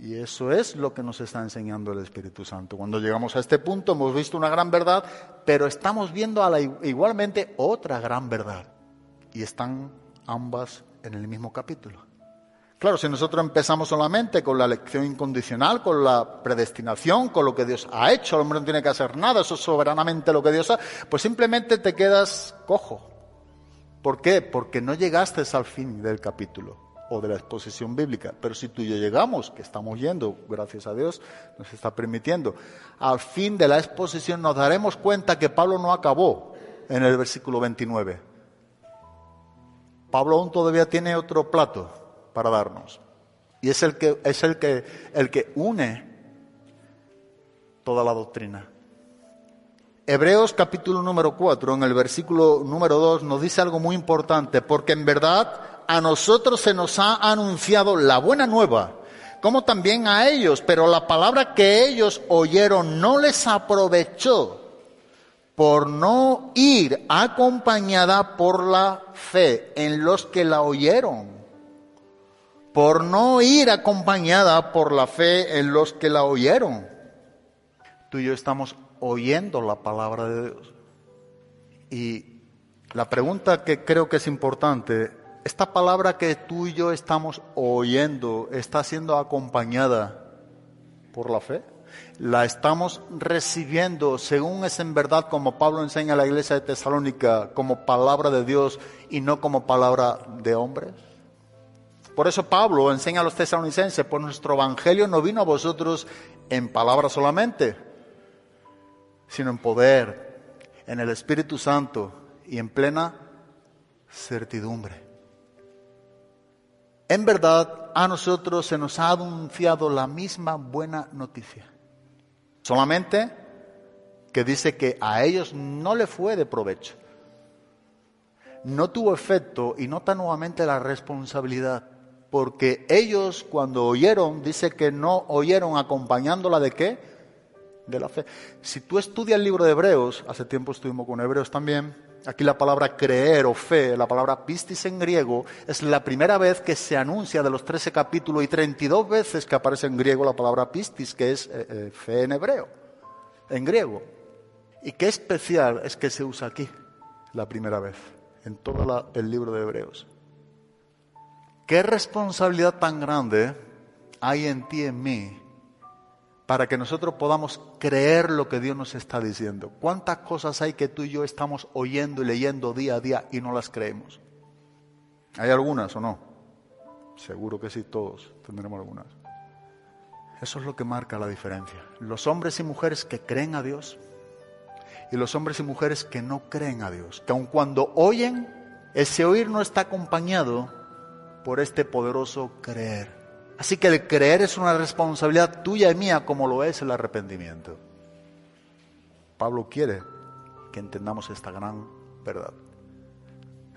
Y eso es lo que nos está enseñando el Espíritu Santo. Cuando llegamos a este punto hemos visto una gran verdad, pero estamos viendo igualmente otra gran verdad. Y están ambas en el mismo capítulo. Claro, si nosotros empezamos solamente con la elección incondicional, con la predestinación, con lo que Dios ha hecho, el hombre no tiene que hacer nada, eso es soberanamente lo que Dios ha, pues simplemente te quedas cojo. ¿Por qué? Porque no llegaste al fin del capítulo o de la exposición bíblica. Pero si tú y yo llegamos, que estamos yendo, gracias a Dios, nos está permitiendo, al fin de la exposición nos daremos cuenta que Pablo no acabó en el versículo 29. Pablo aún todavía tiene otro plato para darnos. Y es el que, es el que, el que une toda la doctrina. Hebreos capítulo número 4, en el versículo número 2, nos dice algo muy importante, porque en verdad a nosotros se nos ha anunciado la buena nueva, como también a ellos, pero la palabra que ellos oyeron no les aprovechó por no ir acompañada por la fe en los que la oyeron por no ir acompañada por la fe en los que la oyeron. Tú y yo estamos oyendo la palabra de Dios. Y la pregunta que creo que es importante, ¿esta palabra que tú y yo estamos oyendo está siendo acompañada por la fe? ¿La estamos recibiendo según es en verdad como Pablo enseña a la iglesia de Tesalónica como palabra de Dios y no como palabra de hombres? Por eso Pablo enseña a los tesalonicenses, pues nuestro evangelio no vino a vosotros en palabras solamente, sino en poder, en el Espíritu Santo y en plena certidumbre. En verdad, a nosotros se nos ha anunciado la misma buena noticia. Solamente que dice que a ellos no le fue de provecho. No tuvo efecto y nota nuevamente la responsabilidad. Porque ellos cuando oyeron, dice que no oyeron acompañándola de qué? De la fe. Si tú estudias el libro de Hebreos, hace tiempo estuvimos con Hebreos también, Aquí la palabra creer o fe, la palabra pistis en griego, es la primera vez que se anuncia de los 13 capítulos y 32 veces que aparece en griego la palabra pistis, que es eh, eh, fe en hebreo, en griego. Y qué especial es que se usa aquí la primera vez, en todo el libro de Hebreos. Qué responsabilidad tan grande hay en ti en mí para que nosotros podamos creer lo que Dios nos está diciendo. ¿Cuántas cosas hay que tú y yo estamos oyendo y leyendo día a día y no las creemos? ¿Hay algunas o no? Seguro que sí, todos tendremos algunas. Eso es lo que marca la diferencia. Los hombres y mujeres que creen a Dios y los hombres y mujeres que no creen a Dios. Que aun cuando oyen, ese oír no está acompañado por este poderoso creer. Así que el creer es una responsabilidad tuya y mía como lo es el arrepentimiento. Pablo quiere que entendamos esta gran verdad.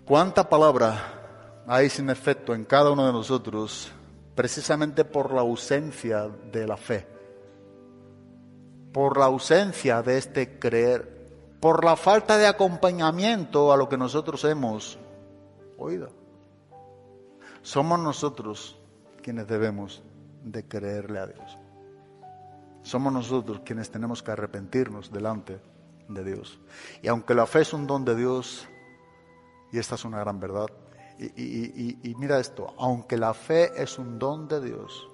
¿Cuánta palabra hay sin efecto en cada uno de nosotros precisamente por la ausencia de la fe? Por la ausencia de este creer, por la falta de acompañamiento a lo que nosotros hemos oído. Somos nosotros quienes debemos de creerle a Dios. Somos nosotros quienes tenemos que arrepentirnos delante de Dios. Y aunque la fe es un don de Dios, y esta es una gran verdad, y, mira esto, aunque la fe es un don de Dios,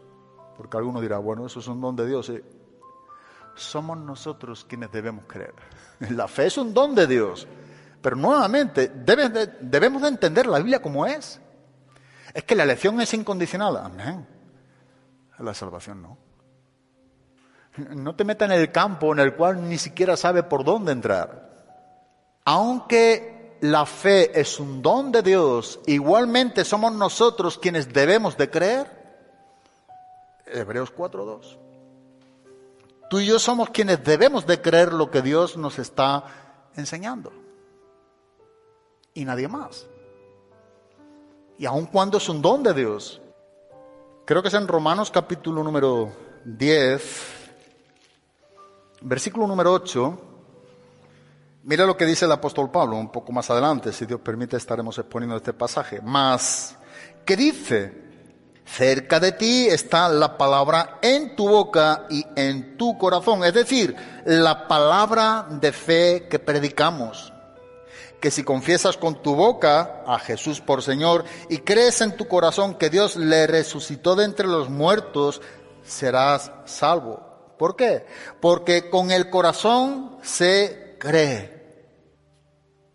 porque alguno dirá, bueno, eso es un don de Dios, somos nosotros quienes debemos creer. *laughs* La fe es un don de Dios, pero nuevamente debemos de entender la Biblia como es. Es que la elección es incondicional. Amén. La salvación no. No te metas en el campo en el cual ni siquiera sabe por dónde entrar. Aunque la fe es un don de Dios, igualmente somos nosotros quienes debemos de creer. Hebreos 4.2. Tú y yo somos quienes debemos de creer lo que Dios nos está enseñando. Y nadie más y aun cuando es un don de Dios. Creo que es en Romanos capítulo número 10, versículo número 8. Mira lo que dice el apóstol Pablo un poco más adelante, si Dios permite estaremos exponiendo este pasaje. Más, ¿qué dice? Cerca de ti está la palabra en tu boca y en tu corazón, es decir, la palabra de fe que predicamos que si confiesas con tu boca a Jesús por Señor y crees en tu corazón que Dios le resucitó de entre los muertos, serás salvo. ¿Por qué? Porque con el corazón se cree.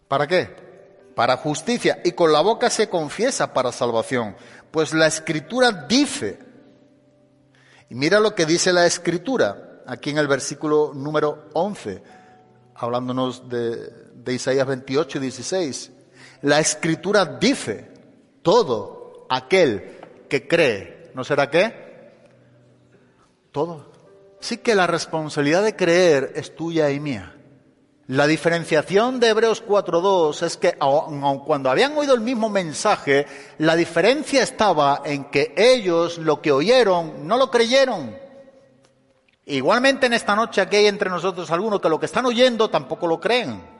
¿Para qué? Para justicia. Y con la boca se confiesa para salvación. Pues la escritura dice, y mira lo que dice la escritura, aquí en el versículo número 11, hablándonos de, Isaías 28 y 16. La escritura dice, todo aquel que cree, ¿no será qué? Todo. Sí que la responsabilidad de creer es tuya y mía. La diferenciación de Hebreos 4.2 es que aun cuando habían oído el mismo mensaje, la diferencia estaba en que ellos lo que oyeron no lo creyeron. Igualmente en esta noche aquí hay entre nosotros algunos que lo que están oyendo tampoco lo creen.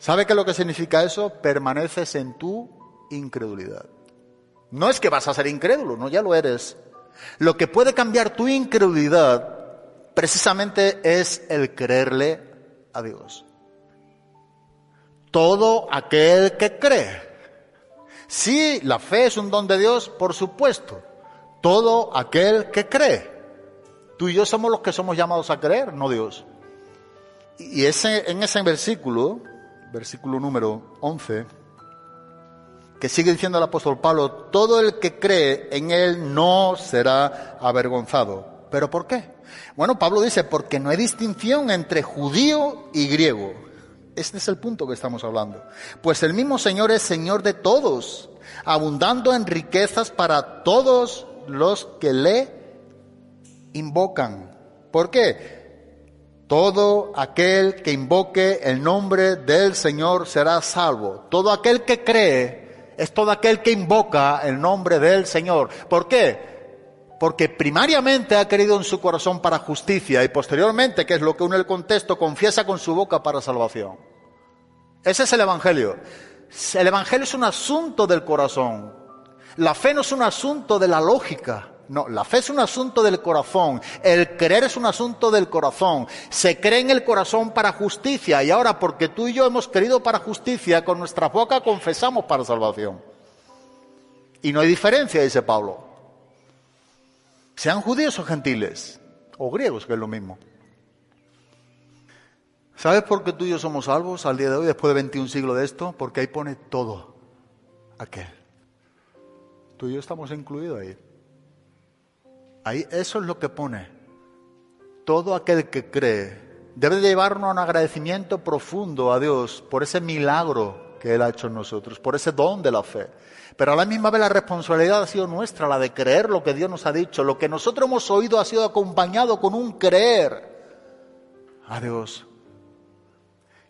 ¿Sabe qué es lo que significa eso? Permaneces en tu incredulidad. No es que vas a ser incrédulo, no, ya lo eres. Lo que puede cambiar tu incredulidad precisamente es el creerle a Dios. Todo aquel que cree. Sí, la fe es un don de Dios, por supuesto. Todo aquel que cree. Tú y yo somos los que somos llamados a creer, no Dios. Y ese, en ese versículo versículo número 11, que sigue diciendo el apóstol Pablo, todo el que cree en Él no será avergonzado. ¿Pero por qué? Bueno, Pablo dice, porque no hay distinción entre judío y griego. Este es el punto que estamos hablando. Pues el mismo Señor es Señor de todos, abundando en riquezas para todos los que le invocan. ¿Por qué? Todo aquel que invoque el nombre del Señor será salvo. Todo aquel que cree es todo aquel que invoca el nombre del Señor. ¿Por qué? Porque primariamente ha creído en su corazón para justicia y posteriormente, que es lo que une el contexto, confiesa con su boca para salvación. Ese es el Evangelio. El Evangelio es un asunto del corazón. La fe no es un asunto de la lógica. No, la fe es un asunto del corazón. El creer es un asunto del corazón. Se cree en el corazón para justicia. Y ahora, porque tú y yo hemos creído para justicia, con nuestra boca confesamos para salvación. Y no hay diferencia, dice Pablo. Sean judíos o gentiles, o griegos, que es lo mismo. ¿Sabes por qué tú y yo somos salvos al día de hoy, después de 21 siglos de esto? Porque ahí pone todo aquel. Tú y yo estamos incluidos ahí. Ahí eso es lo que pone. Todo aquel que cree debe llevarnos a un agradecimiento profundo a Dios por ese milagro que Él ha hecho en nosotros, por ese don de la fe. Pero a la misma vez la responsabilidad ha sido nuestra, la de creer lo que Dios nos ha dicho. Lo que nosotros hemos oído ha sido acompañado con un creer a Dios.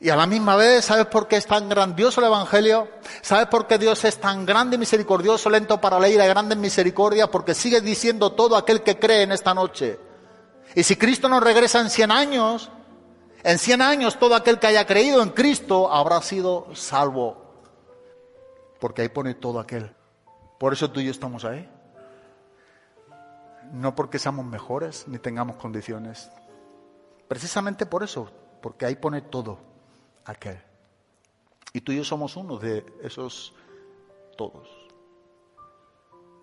Y a la misma vez, ¿sabes por qué es tan grandioso el Evangelio? ¿Sabes por qué Dios es tan grande y misericordioso, lento para la ira, grande en misericordia? Porque sigue diciendo todo aquel que cree en esta noche. Y si Cristo nos regresa en cien años, en cien años todo aquel que haya creído en Cristo habrá sido salvo. Porque ahí pone todo aquel. Por eso tú y yo estamos ahí. No porque seamos mejores ni tengamos condiciones. Precisamente por eso, porque ahí pone todo aquel. Y tú y yo somos uno de esos todos.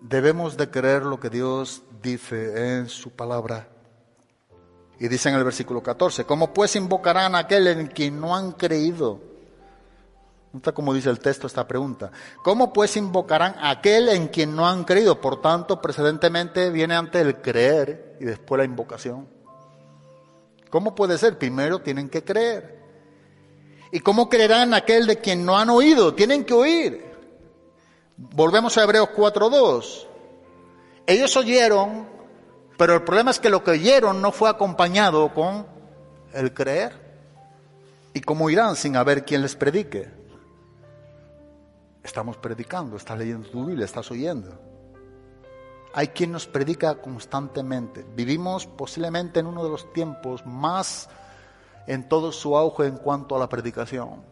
Debemos de creer lo que Dios dice en su palabra. Y dice en el versículo 14, ¿cómo pues invocarán a aquel en quien no han creído? Nota como dice el texto esta pregunta. ¿Cómo pues invocarán a aquel en quien no han creído? Por tanto, precedentemente viene antes el creer y después la invocación. ¿Cómo puede ser? Primero tienen que creer. ¿Y cómo creerán aquel de quien no han oído? Tienen que oír. Volvemos a Hebreos 4.2. Ellos oyeron, pero el problema es que lo que oyeron no fue acompañado con el creer. ¿Y cómo irán sin haber quien les predique? Estamos predicando, estás leyendo tu Biblia, estás oyendo. Hay quien nos predica constantemente. Vivimos posiblemente en uno de los tiempos más en todo su auge en cuanto a la predicación.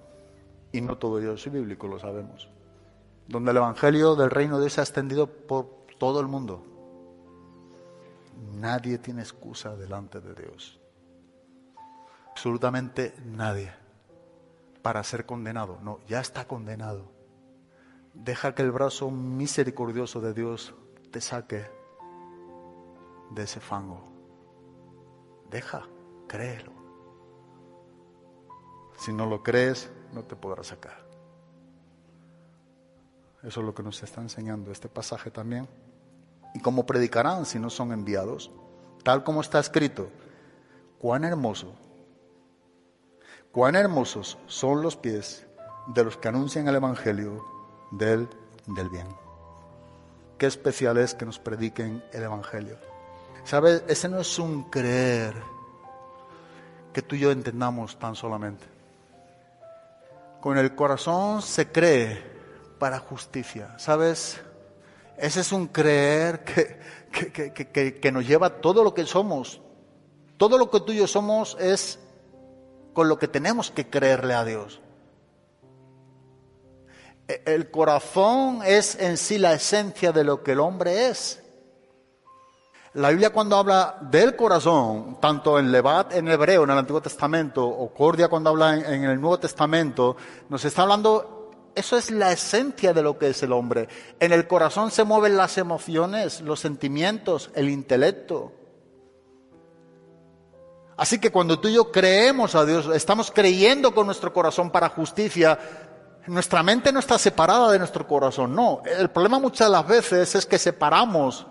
Y no todo ello es bíblico, lo sabemos. Donde el Evangelio del reino de Dios se ha extendido por todo el mundo. Nadie tiene excusa delante de Dios. Absolutamente nadie para ser condenado. No, ya está condenado. Deja que el brazo misericordioso de Dios te saque de ese fango. Deja, créelo. Si no lo crees, no te podrás sacar. Eso es lo que nos está enseñando este pasaje también. ¿Y cómo predicarán si no son enviados? Tal como está escrito, cuán hermoso, cuán hermosos son los pies de los que anuncian el Evangelio del, del bien. Qué especial es que nos prediquen el Evangelio. ¿Sabes? Ese no es un creer que tú y yo entendamos tan solamente. Con el corazón se cree para justicia. ¿Sabes? Ese es un creer que, que, nos lleva todo lo que somos. Todo lo que tú y yo somos es con lo que tenemos que creerle a Dios. E, el corazón es en sí la esencia de lo que el hombre es. La Biblia cuando habla del corazón, tanto en Levat en hebreo, en el Antiguo Testamento, o Cordia cuando habla en, el Nuevo Testamento, nos está hablando, eso es la esencia de lo que es el hombre. En el corazón se mueven las emociones, los sentimientos, el intelecto. Así que cuando tú y yo creemos a Dios, estamos creyendo con nuestro corazón para justicia, Nuestra mente no está separada de nuestro corazón, no. El problema muchas de las veces es que separamos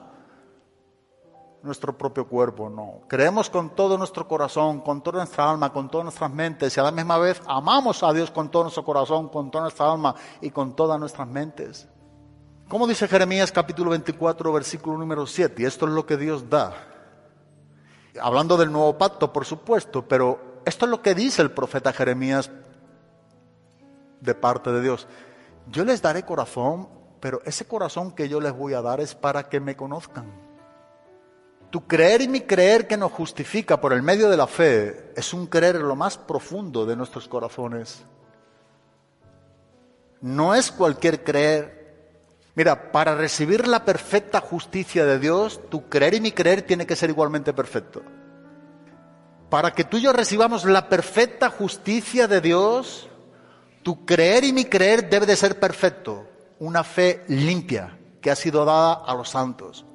nuestro propio cuerpo, no. Creemos con todo nuestro corazón, con toda nuestra alma, con todas nuestras mentes y a la misma vez amamos a Dios con todo nuestro corazón, con toda nuestra alma y con todas nuestras mentes. Como dice Jeremías capítulo 24, versículo número 7, y esto es lo que Dios da. Hablando del nuevo pacto, por supuesto, pero esto es lo que dice el profeta Jeremías de parte de Dios. Yo les daré corazón, pero ese corazón que yo les voy a dar es para que me conozcan. Tu creer y mi creer que nos justifica por el medio de la fe es un creer en lo más profundo de nuestros corazones. No es cualquier creer. Mira, para recibir la perfecta justicia de Dios, tu creer y mi creer tiene que ser igualmente perfecto. Para que tú y yo recibamos la perfecta justicia de Dios, tu creer y mi creer debe de ser perfecto. Una fe limpia que ha sido dada a los santos.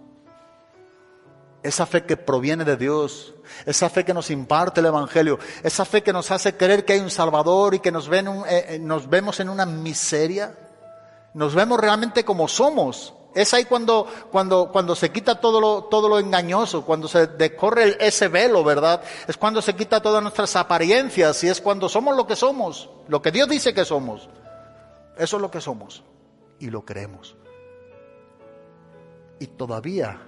Esa fe que proviene de Dios, esa fe que nos imparte el Evangelio, esa fe que nos hace creer que hay un Salvador y que nos, eh, eh, vemos en una miseria, nos vemos realmente como somos. Es ahí cuando, cuando, cuando se quita todo lo, todo lo engañoso, cuando se descorre ese velo, ¿verdad? Es cuando se quita todas nuestras apariencias y es cuando somos lo que somos, lo que Dios dice que somos. Eso es lo que somos y lo creemos. Y todavía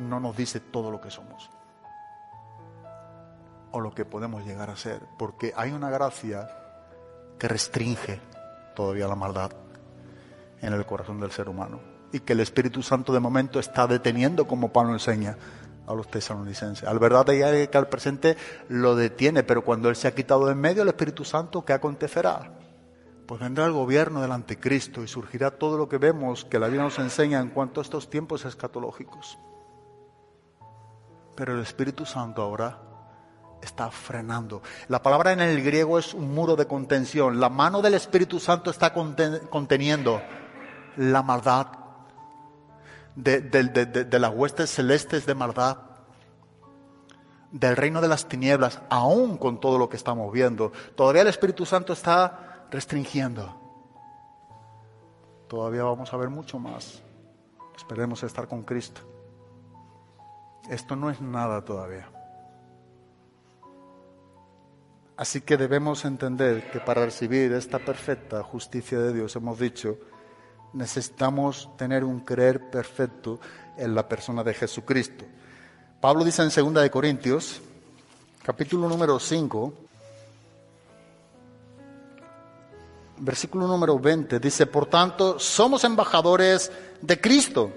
no nos dice todo lo que somos o lo que podemos llegar a ser, porque hay una gracia que restringe todavía la maldad en el corazón del ser humano y que el Espíritu Santo de momento está deteniendo, como Pablo enseña a los tesalonicenses. Al verdad de que al presente lo detiene, pero cuando Él se ha quitado de en medio el Espíritu Santo, ¿qué acontecerá? Pues vendrá el gobierno del anticristo y surgirá todo lo que vemos que la Biblia nos enseña en cuanto a estos tiempos escatológicos. Pero el Espíritu Santo ahora está frenando. La palabra en el griego es un muro de contención. La mano del Espíritu Santo está conteniendo la maldad de, las huestes celestes de maldad, del reino de las tinieblas, aún con todo lo que estamos viendo. Todavía el Espíritu Santo está restringiendo. Todavía vamos a ver mucho más. Esperemos estar con Cristo. Esto no es nada todavía. Así que debemos entender que para recibir esta perfecta justicia de Dios, hemos dicho, necesitamos tener un creer perfecto en la persona de Jesucristo. Pablo dice en 2 de Corintios, capítulo número 5, versículo número 20, dice, por tanto, somos embajadores de Cristo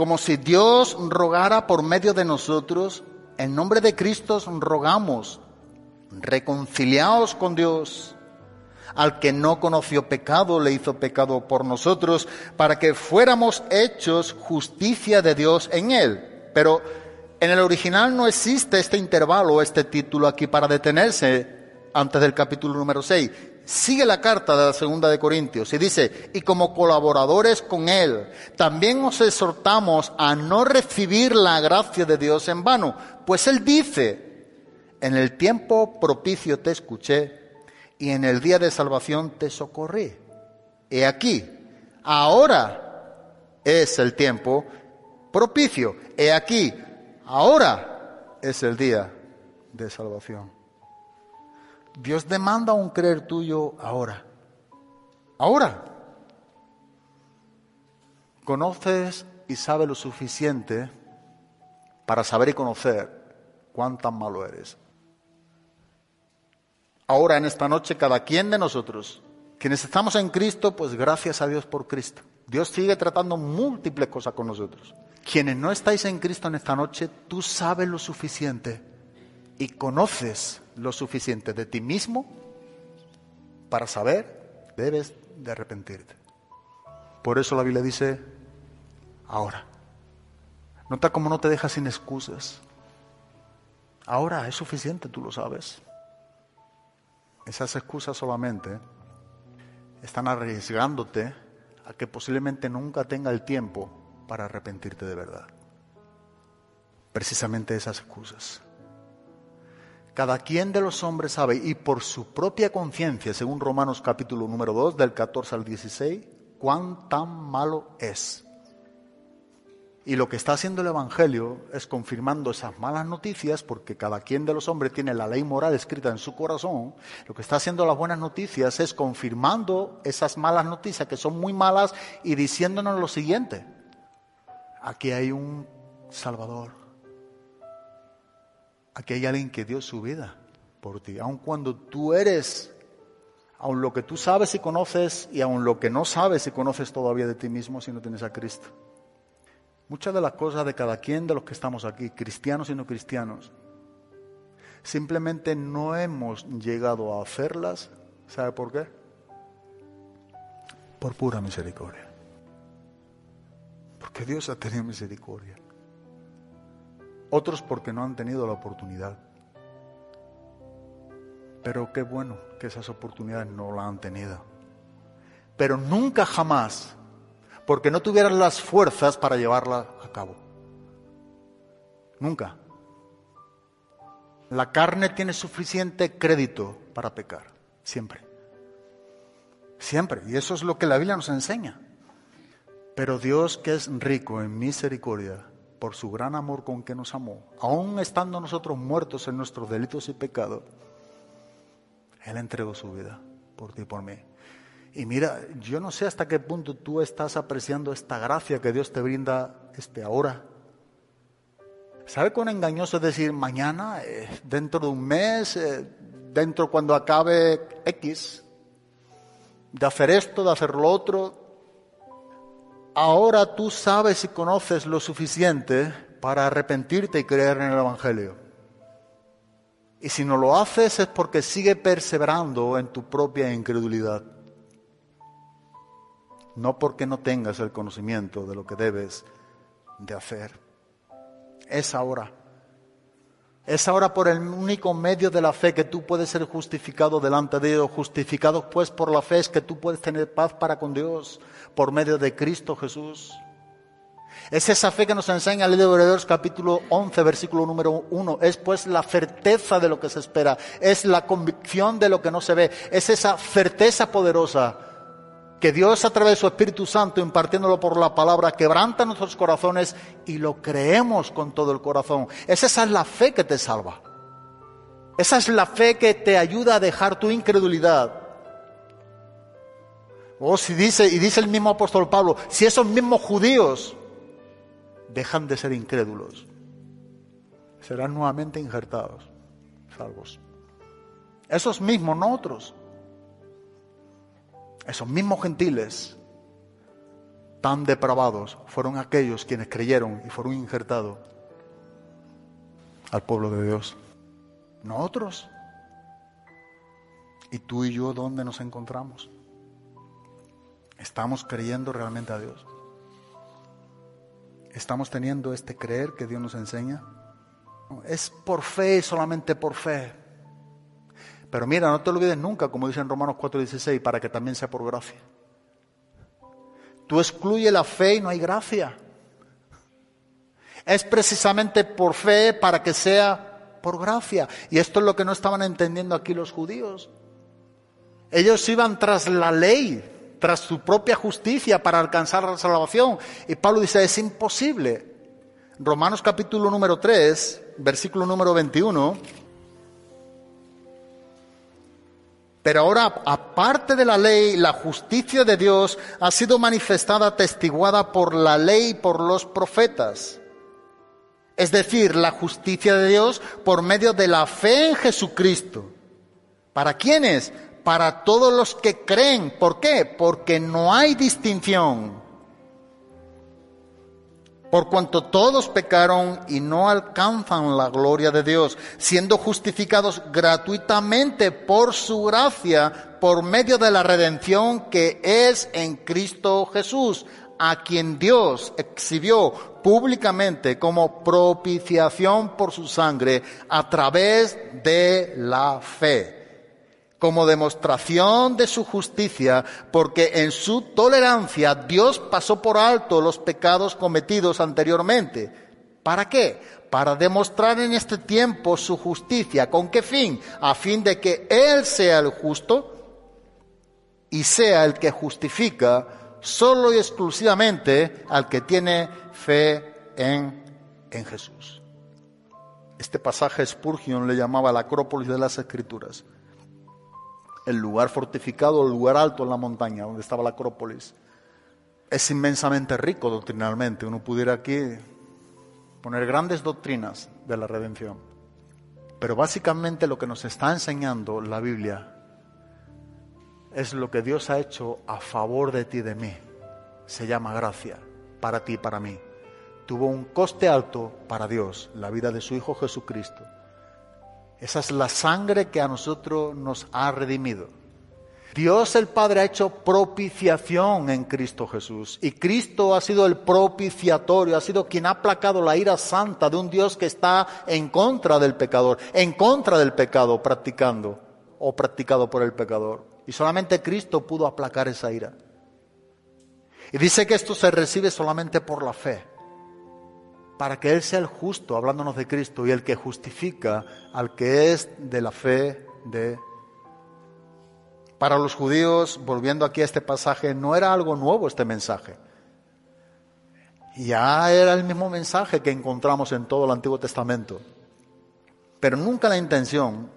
como si Dios rogara por medio de nosotros, en nombre de Cristo rogamos, reconciliaos con Dios. Al que no conoció pecado, le hizo pecado por nosotros, para que fuéramos hechos justicia de Dios en él. Pero en el original no existe este intervalo, este título aquí para detenerse antes del capítulo número 6 sigue la carta de la segunda de Corintios y dice, y como colaboradores con Él, también os exhortamos a no recibir la gracia de Dios en vano, pues Él dice, en el tiempo propicio te escuché y en el día de salvación te socorrí. He aquí, ahora es el tiempo propicio. He aquí, ahora es el día de salvación. Dios demanda un creer tuyo ahora. Ahora. Conoces y sabes lo suficiente para saber y conocer cuán tan malo eres. Ahora, en esta noche, cada quien de nosotros, quienes estamos en Cristo, pues gracias a Dios por Cristo. Dios sigue tratando múltiples cosas con nosotros. Quienes no estáis en Cristo en esta noche, tú sabes lo suficiente y conoces lo suficiente de ti mismo para saber, debes de arrepentirte. Por eso la Biblia dice, ahora. Nota cómo no te dejas sin excusas. Ahora es suficiente, tú lo sabes. Esas excusas solamente están arriesgándote a que posiblemente nunca tenga el tiempo para arrepentirte de verdad. Precisamente esas excusas Cada quien de los hombres sabe, y por su propia conciencia, según Romanos capítulo número 2, del 14 al 16, cuán tan malo es. Y lo que está haciendo el Evangelio es confirmando esas malas noticias, porque cada quien de los hombres tiene la ley moral escrita en su corazón. Lo que está haciendo las buenas noticias es confirmando esas malas noticias que son muy malas y diciéndonos lo siguiente. Aquí hay un Salvador. Aquí hay alguien que dio su vida por ti. Aun cuando tú eres, aun lo que tú sabes y conoces y aun lo que no sabes y conoces todavía de ti mismo si no tienes a Cristo. Muchas de las cosas de cada quien de los que estamos aquí, cristianos y no cristianos, simplemente no hemos llegado a hacerlas. ¿Sabe por qué? Por pura misericordia. Porque Dios ha tenido misericordia. Otros porque no han tenido la oportunidad. Pero qué bueno que esas oportunidades no la han tenido. Pero nunca jamás porque no tuvieran las fuerzas para llevarla a cabo. Nunca. La carne tiene suficiente crédito para pecar, siempre. Siempre. Y eso es lo que la Biblia nos enseña. Pero Dios que es rico en misericordia, por su gran amor con que nos amó, aun estando nosotros muertos en nuestros delitos y pecados, Él entregó su vida por ti y por mí. Y mira, yo no sé hasta qué punto tú estás apreciando esta gracia que Dios te brinda este ahora. ¿Sabe cuán engañoso es decir mañana, eh, dentro de un mes, eh, dentro cuando acabe X, de hacer esto, de hacer lo otro? Ahora tú sabes y conoces lo suficiente para arrepentirte y creer en el Evangelio. Y si no lo haces es porque sigue perseverando en tu propia incredulidad no porque no tengas el conocimiento de lo que debes de hacer. Es ahora. Es ahora por el único medio de la fe que tú puedes ser justificado delante de Dios. Justificado pues por la fe es que tú puedes tener paz para con Dios por medio de Cristo Jesús. Es esa fe que nos enseña el libro de Hebreos capítulo 11, versículo número 1. Es pues la certeza de lo que se espera. Es la convicción de lo que no se ve. Es esa certeza poderosa que Dios a través de su Espíritu Santo, impartiéndolo por la palabra, quebranta nuestros corazones y lo creemos con todo el corazón. Esa es la fe que te salva. Esa es la fe que te ayuda a dejar tu incredulidad. O si dice, y dice el mismo apóstol Pablo, si esos mismos judíos dejan de ser incrédulos, serán nuevamente injertados, salvos. Esos mismos, no otros esos mismos gentiles tan depravados fueron aquellos quienes creyeron y fueron injertados al pueblo de Dios. No otros. ¿Y tú y yo dónde nos encontramos? ¿Estamos creyendo realmente a Dios? ¿Estamos teniendo este creer que Dios nos enseña? Es por fe, solamente por fe. Pero mira, no te olvides nunca, como dice en Romanos 4:16, para que también sea por gracia. Tú excluyes la fe y no hay gracia. Es precisamente por fe para que sea por gracia. Y esto es lo que no estaban entendiendo aquí los judíos. Ellos iban tras la ley, tras su propia justicia para alcanzar la salvación. Y Pablo dice, es imposible. Romanos capítulo número 3, versículo número 21. Pero ahora, aparte de la ley, la justicia de Dios ha sido manifestada, testiguada por la ley y por los profetas. Es decir, la justicia de Dios por medio de la fe en Jesucristo. ¿Para quiénes? Para todos los que creen. ¿Por qué? Porque no hay distinción por cuanto todos pecaron y no alcanzan la gloria de Dios, siendo justificados gratuitamente por su gracia, por medio de la redención que es en Cristo Jesús, a quien Dios exhibió públicamente como propiciación por su sangre a través de la fe como demostración de su justicia, porque en su tolerancia Dios pasó por alto los pecados cometidos anteriormente, ¿Para qué? Para demostrar en este tiempo su justicia. ¿Con qué fin? A fin de que Él sea el justo y sea el que justifica solo y exclusivamente al que tiene fe en, en Jesús. Este pasaje Spurgeon le llamaba la Acrópolis de las Escrituras. El lugar fortificado, el lugar alto en la montaña donde estaba la Acrópolis. Es inmensamente rico doctrinalmente. Uno pudiera aquí poner grandes doctrinas de la redención. Pero básicamente lo que nos está enseñando la Biblia es lo que Dios ha hecho a favor de ti y de mí. Se llama gracia para ti y para mí. Tuvo un coste alto para Dios, la vida de su Hijo Jesucristo. Esa es la sangre que a nosotros nos ha redimido. Dios el Padre ha hecho propiciación en Cristo Jesús y Cristo ha sido el propiciatorio, ha sido quien ha aplacado la ira santa de un Dios que está en contra del pecador, en contra del pecado practicando o practicado por el pecador. Y solamente Cristo pudo aplacar esa ira. Y dice que esto se recibe solamente por la fe, para que Él sea el justo, hablándonos de Cristo, y el que justifica al que es de la fe de para los judíos, volviendo aquí a este pasaje, no era algo nuevo este mensaje. Ya era el mismo mensaje que encontramos en todo el Antiguo Testamento. Pero nunca la intención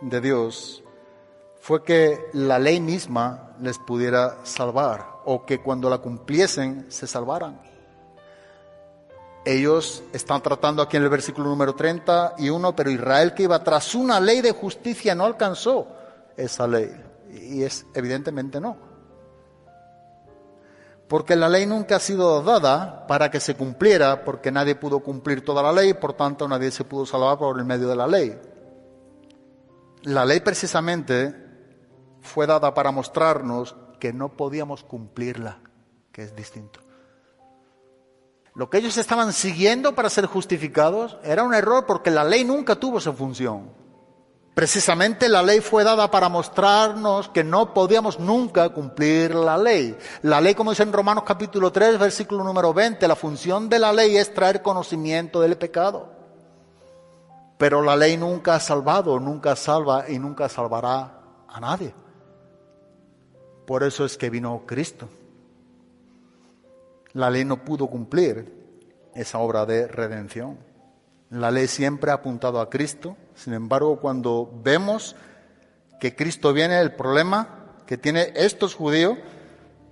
de Dios fue que la ley misma les pudiera salvar o que cuando la cumpliesen se salvaran. Ellos están tratando aquí en el versículo número 31, pero Israel que iba tras una ley de justicia no alcanzó esa ley. Y es evidentemente no. Porque la ley nunca ha sido dada para que se cumpliera, porque nadie pudo cumplir toda la ley, por tanto nadie se pudo salvar por el medio de la ley. La ley precisamente fue dada para mostrarnos que no podíamos cumplirla, que es distinto. Lo que ellos estaban siguiendo para ser justificados era un error porque la ley nunca tuvo esa función. Precisamente la ley fue dada para mostrarnos que no podíamos nunca cumplir la ley. La ley, como dice en Romanos capítulo 3, versículo número 20, la función de la ley es traer conocimiento del pecado. Pero la ley nunca ha salvado, nunca salva y nunca salvará a nadie. Por eso es que vino Cristo. La ley no pudo cumplir esa obra de redención. La ley siempre ha apuntado a Cristo sin embargo, cuando vemos que Cristo viene, el problema que tiene estos judíos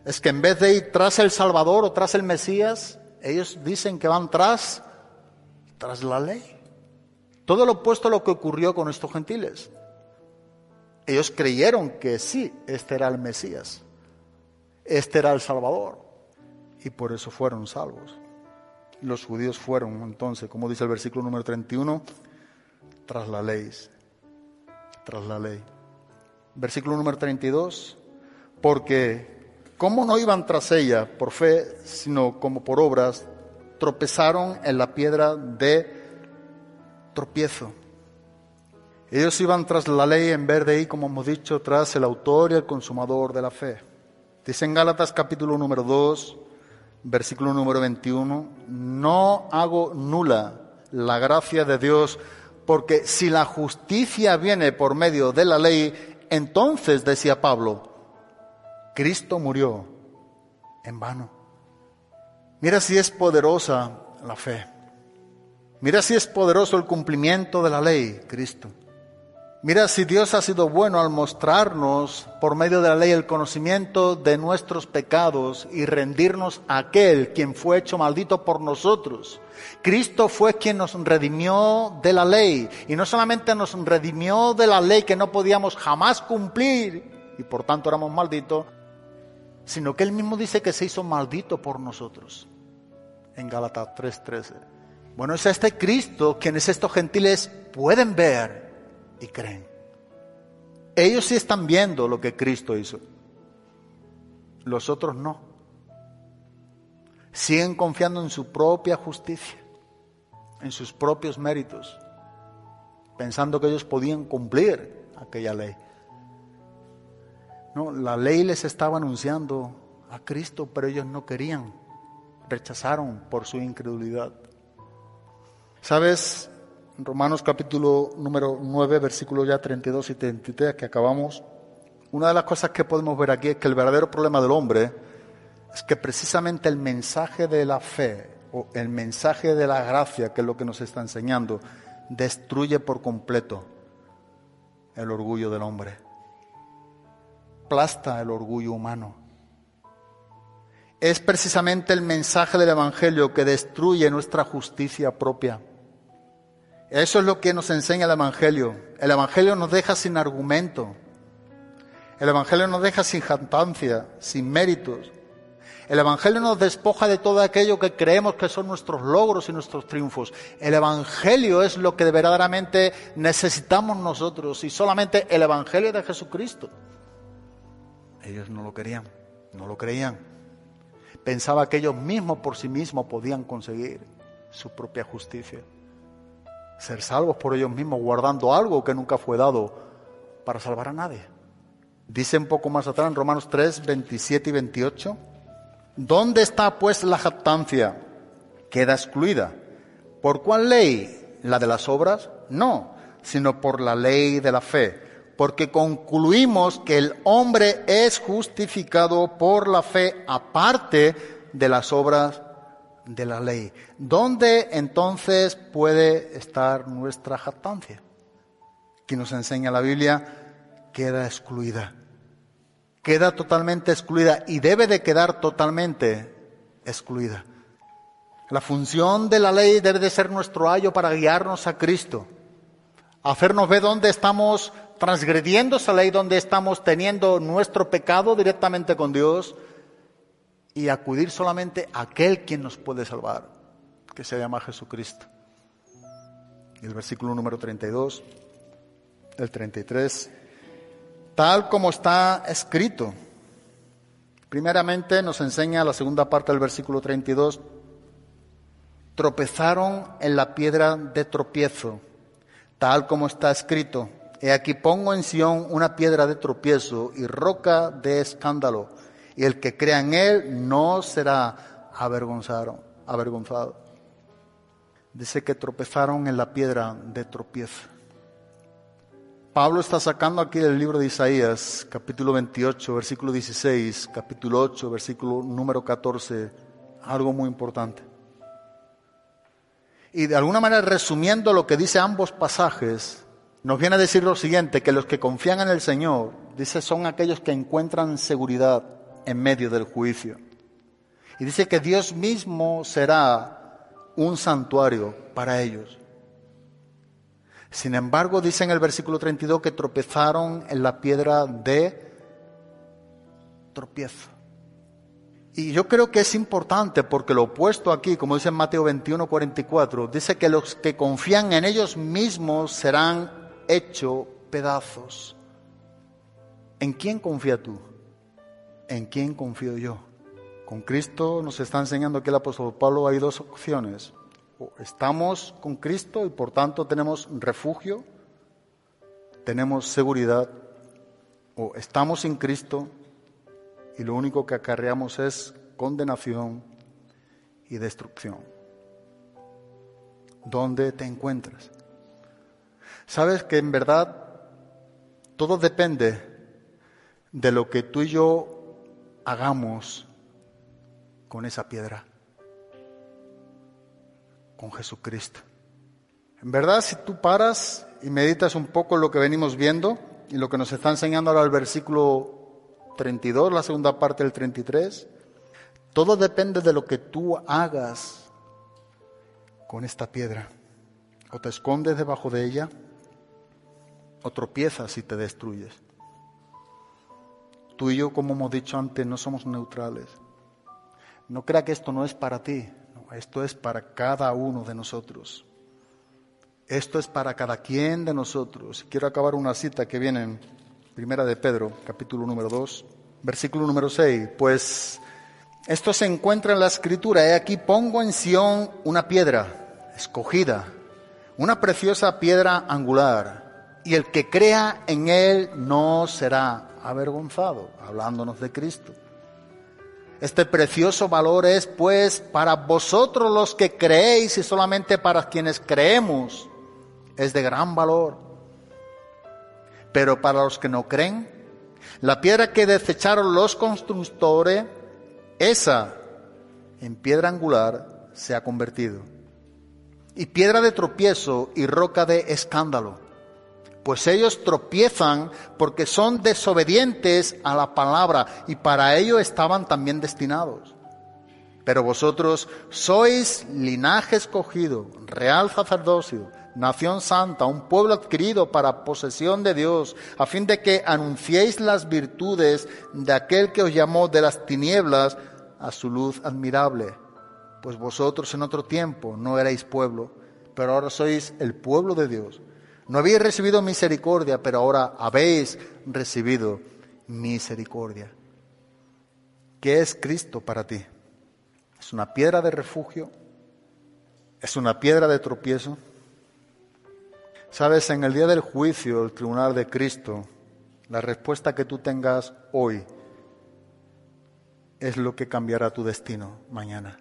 es que en vez de ir tras el Salvador o tras el Mesías, ellos dicen que van tras, tras la ley. Todo lo opuesto a lo que ocurrió con estos gentiles. Ellos creyeron que sí, este era el Mesías, este era el Salvador, y por eso fueron salvos. Los judíos fueron entonces, como dice el versículo número 31, tras la ley, tras la ley. Versículo número 32, porque como no iban tras ella por fe, sino como por obras, tropezaron en la piedra de tropiezo. Ellos iban tras la ley en vez de ir, como hemos dicho, tras el autor y el consumador de la fe. Dice en Gálatas capítulo número 2, versículo número 21, no hago nula la gracia de Dios porque si la justicia viene por medio de la ley, entonces, decía Pablo, Cristo murió en vano. Mira si es poderosa la fe. Mira si es poderoso el cumplimiento de la ley, Cristo. Mira si Dios ha sido bueno al mostrarnos por medio de la ley el conocimiento de nuestros pecados y rendirnos a aquel quien fue hecho maldito por nosotros. Cristo fue quien nos redimió de la ley y no solamente nos redimió de la ley que no podíamos jamás cumplir y por tanto éramos malditos, sino que él mismo dice que se hizo maldito por nosotros en Gálatas 3:13. Bueno, es este Cristo quienes estos gentiles pueden ver y creen. Ellos sí están viendo lo que Cristo hizo. Los otros no. Siguen confiando en su propia justicia, en sus propios méritos, pensando que ellos podían cumplir aquella ley. No, la ley les estaba anunciando a Cristo, pero ellos no querían, rechazaron por su incredulidad. ¿Sabes? Romanos capítulo número 9, versículos ya 32 y 33 que acabamos. Una de las cosas que podemos ver aquí es que el verdadero problema del hombre es que precisamente el mensaje de la fe o el mensaje de la gracia, que es lo que nos está enseñando, destruye por completo el orgullo del hombre. Plasta el orgullo humano. Es precisamente el mensaje del Evangelio que destruye nuestra justicia propia. Eso es lo que nos enseña el Evangelio. El Evangelio nos deja sin argumento. El Evangelio nos deja sin jactancia, sin méritos. El Evangelio nos despoja de todo aquello que creemos que son nuestros logros y nuestros triunfos. El Evangelio es lo que verdaderamente necesitamos nosotros y solamente el Evangelio de Jesucristo. Ellos no lo querían, no lo creían. Pensaba que ellos mismos por sí mismos podían conseguir su propia justicia ser salvos por ellos mismos, guardando algo que nunca fue dado para salvar a nadie. Dice un poco más atrás en Romanos 3, 27 y 28, ¿dónde está pues la jactancia? Queda excluida. ¿Por cuál ley? ¿La de las obras? No, sino por la ley de la fe, porque concluimos que el hombre es justificado por la fe aparte de las obras de la ley. ¿Dónde entonces puede estar nuestra jactancia? Que nos enseña la Biblia, queda excluida. Queda totalmente excluida y debe de quedar totalmente excluida. La función de la ley debe de ser nuestro ayo para guiarnos a Cristo, hacernos ver dónde estamos transgrediendo esa ley, dónde estamos teniendo nuestro pecado directamente con Dios y acudir solamente a aquel quien nos puede salvar, que se llama Jesucristo. Y el versículo número 32, el 33, tal como está escrito. Primeramente nos enseña la segunda parte del versículo 32, tropezaron en la piedra de tropiezo, tal como está escrito. He aquí pongo en Sión una piedra de tropiezo y roca de escándalo y el que crea en Él no será avergonzado. avergonzado. Dice que tropezaron en la piedra de tropiezo. Pablo está sacando aquí del libro de Isaías, capítulo 28, versículo 16, capítulo 8, versículo número 14, algo muy importante. Y de alguna manera, resumiendo lo que dice ambos pasajes, nos viene a decir lo siguiente, que los que confían en el Señor, dice, son aquellos que encuentran seguridad en medio del juicio. Y dice que Dios mismo será un santuario para ellos. Sin embargo, dice en el versículo 32 que tropezaron en la piedra de tropiezo. Y yo creo que es importante porque lo opuesto aquí, como dice en Mateo 21, 44, dice que los que confían en ellos mismos serán hechos pedazos. ¿En quién confía tú? ¿En quién confío yo? Con Cristo nos está enseñando que el apóstol Pablo hay dos opciones. O estamos con Cristo y por tanto tenemos refugio, tenemos seguridad, o estamos sin Cristo y lo único que acarreamos es condenación y destrucción. ¿Dónde te encuentras? Sabes que en verdad todo depende de lo que tú y yo hagamos con esa piedra, con Jesucristo. En verdad, si tú paras y meditas un poco lo que venimos viendo y lo que nos está enseñando ahora el versículo 32, la segunda parte del 33, todo depende de lo que tú hagas con esta piedra. O te escondes debajo de ella, o tropiezas y te destruyes. Tú y yo, como hemos dicho antes, no somos neutrales. No crea que esto no es para ti, esto es para cada uno de nosotros. Esto es para cada quien de nosotros. Quiero acabar una cita que viene en Primera de Pedro, capítulo número 2, versículo número 6. Pues esto se encuentra en la escritura. He aquí pongo en Sión una piedra escogida, una preciosa piedra angular, y el que crea en él no será avergonzado, hablándonos de Cristo. Este precioso valor es pues para vosotros los que creéis y solamente para quienes creemos es de gran valor. Pero para los que no creen, la piedra que desecharon los constructores, esa en piedra angular se ha convertido. Y piedra de tropiezo y roca de escándalo. Pues ellos tropiezan porque son desobedientes a la palabra y para ello estaban también destinados. Pero vosotros sois linaje escogido, real sacerdocio, nación santa, un pueblo adquirido para posesión de Dios, a fin de que anunciéis las virtudes de aquel que os llamó de las tinieblas a su luz admirable. Pues vosotros en otro tiempo no erais pueblo, pero ahora sois el pueblo de Dios. No habéis recibido misericordia, pero ahora habéis recibido misericordia. ¿Qué es Cristo para ti? ¿Es una piedra de refugio? ¿Es una piedra de tropiezo? Sabes, en el día del juicio, el tribunal de Cristo, la respuesta que tú tengas hoy es lo que cambiará tu destino mañana.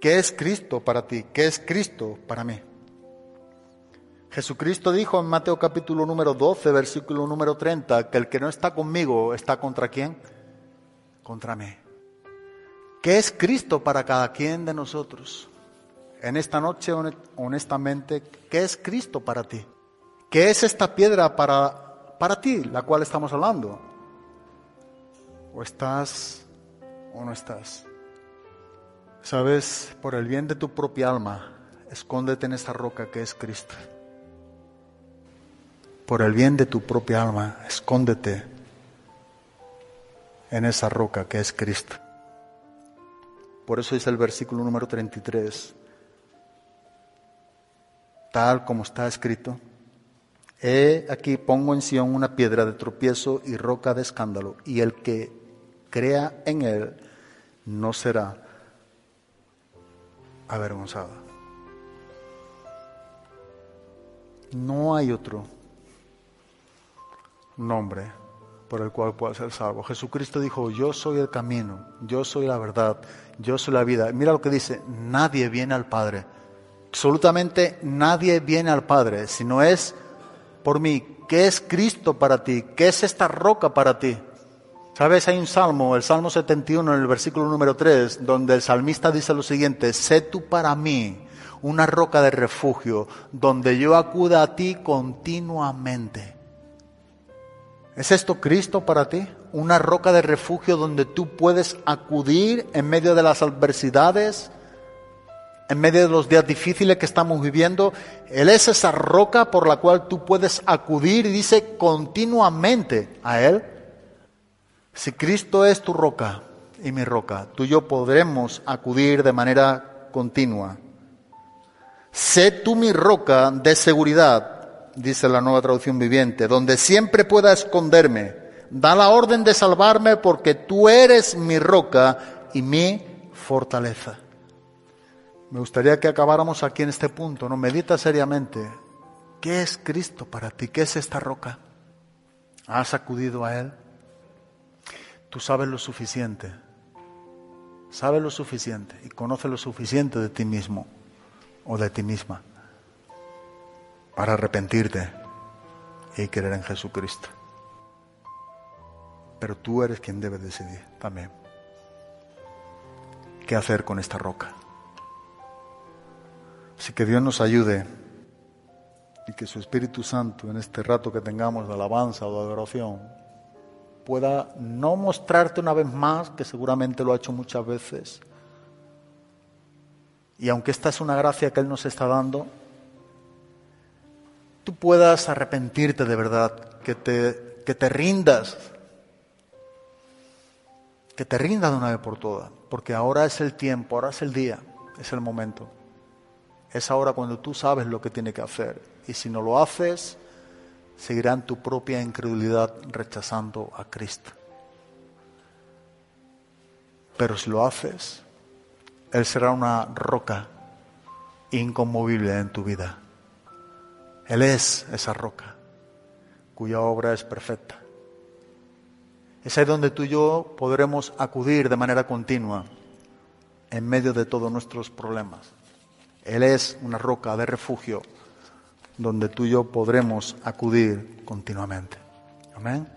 ¿Qué es Cristo para ti? ¿Qué es Cristo para mí? Jesucristo dijo en Mateo capítulo número 12, versículo número 30, que el que no está conmigo está contra quién? Contra mí. ¿Qué es Cristo para cada quien de nosotros? En esta noche, honestamente, ¿qué es Cristo para ti? ¿Qué es esta piedra para, para ti, la cual estamos hablando? O estás o no estás. Sabes, por el bien de tu propia alma, escóndete en esa roca que es Cristo. Por el bien de tu propia alma, escóndete en esa roca que es Cristo. Por eso dice el versículo número 33, tal como está escrito, He aquí pongo en Sion una piedra de tropiezo y roca de escándalo, y el que crea en Él no será avergonzado. No hay otro nombre por el cual pueda ser salvo. Jesucristo dijo, yo soy el camino, yo soy la verdad, yo soy la vida. Mira lo que dice, nadie viene al Padre. Absolutamente nadie viene al Padre, si no es por mí. ¿Qué es Cristo para ti? ¿Qué es esta roca para ti? Sabes, hay un salmo, el Salmo 71, en el versículo número 3, donde el salmista dice lo siguiente, sé tú para mí una roca de refugio, donde yo acuda a ti continuamente. ¿Es esto Cristo para ti? Una roca de refugio donde tú puedes acudir en medio de las adversidades, en medio de los días difíciles que estamos viviendo. Él es esa roca por la cual tú puedes acudir y dice continuamente a Él. Si Cristo es tu roca y mi roca, tú y yo podremos acudir de manera continua. Sé tú mi roca de seguridad, dice la nueva traducción viviente, donde siempre pueda esconderme. Da la orden de salvarme porque tú eres mi roca y mi fortaleza. Me gustaría que acabáramos aquí en este punto, ¿no? Medita seriamente. ¿Qué es Cristo para ti? ¿Qué es esta roca? ¿Has acudido a Él? Tú sabes lo suficiente, sabes lo suficiente y conoces lo suficiente de ti mismo o de ti misma para arrepentirte y creer en Jesucristo. Pero tú eres quien debe decidir también qué hacer con esta roca. Así que Dios nos ayude y que su Espíritu Santo en este rato que tengamos de alabanza o de adoración pueda no mostrarte una vez más, que seguramente lo ha hecho muchas veces, y aunque esta es una gracia que Él nos está dando, tú puedas arrepentirte de verdad, que te, que te rindas, que te rindas de una vez por todas, porque ahora es el tiempo, ahora es el día, es el momento. Es ahora cuando tú sabes lo que tiene que hacer. Y si no lo haces, seguirán tu propia incredulidad rechazando a Cristo. Pero si lo haces, Él será una roca inconmovible en tu vida. Él es esa roca cuya obra es perfecta. Es ahí donde tú y yo podremos acudir de manera continua en medio de todos nuestros problemas. Él es una roca de refugio donde tú y yo podremos acudir continuamente. Amén.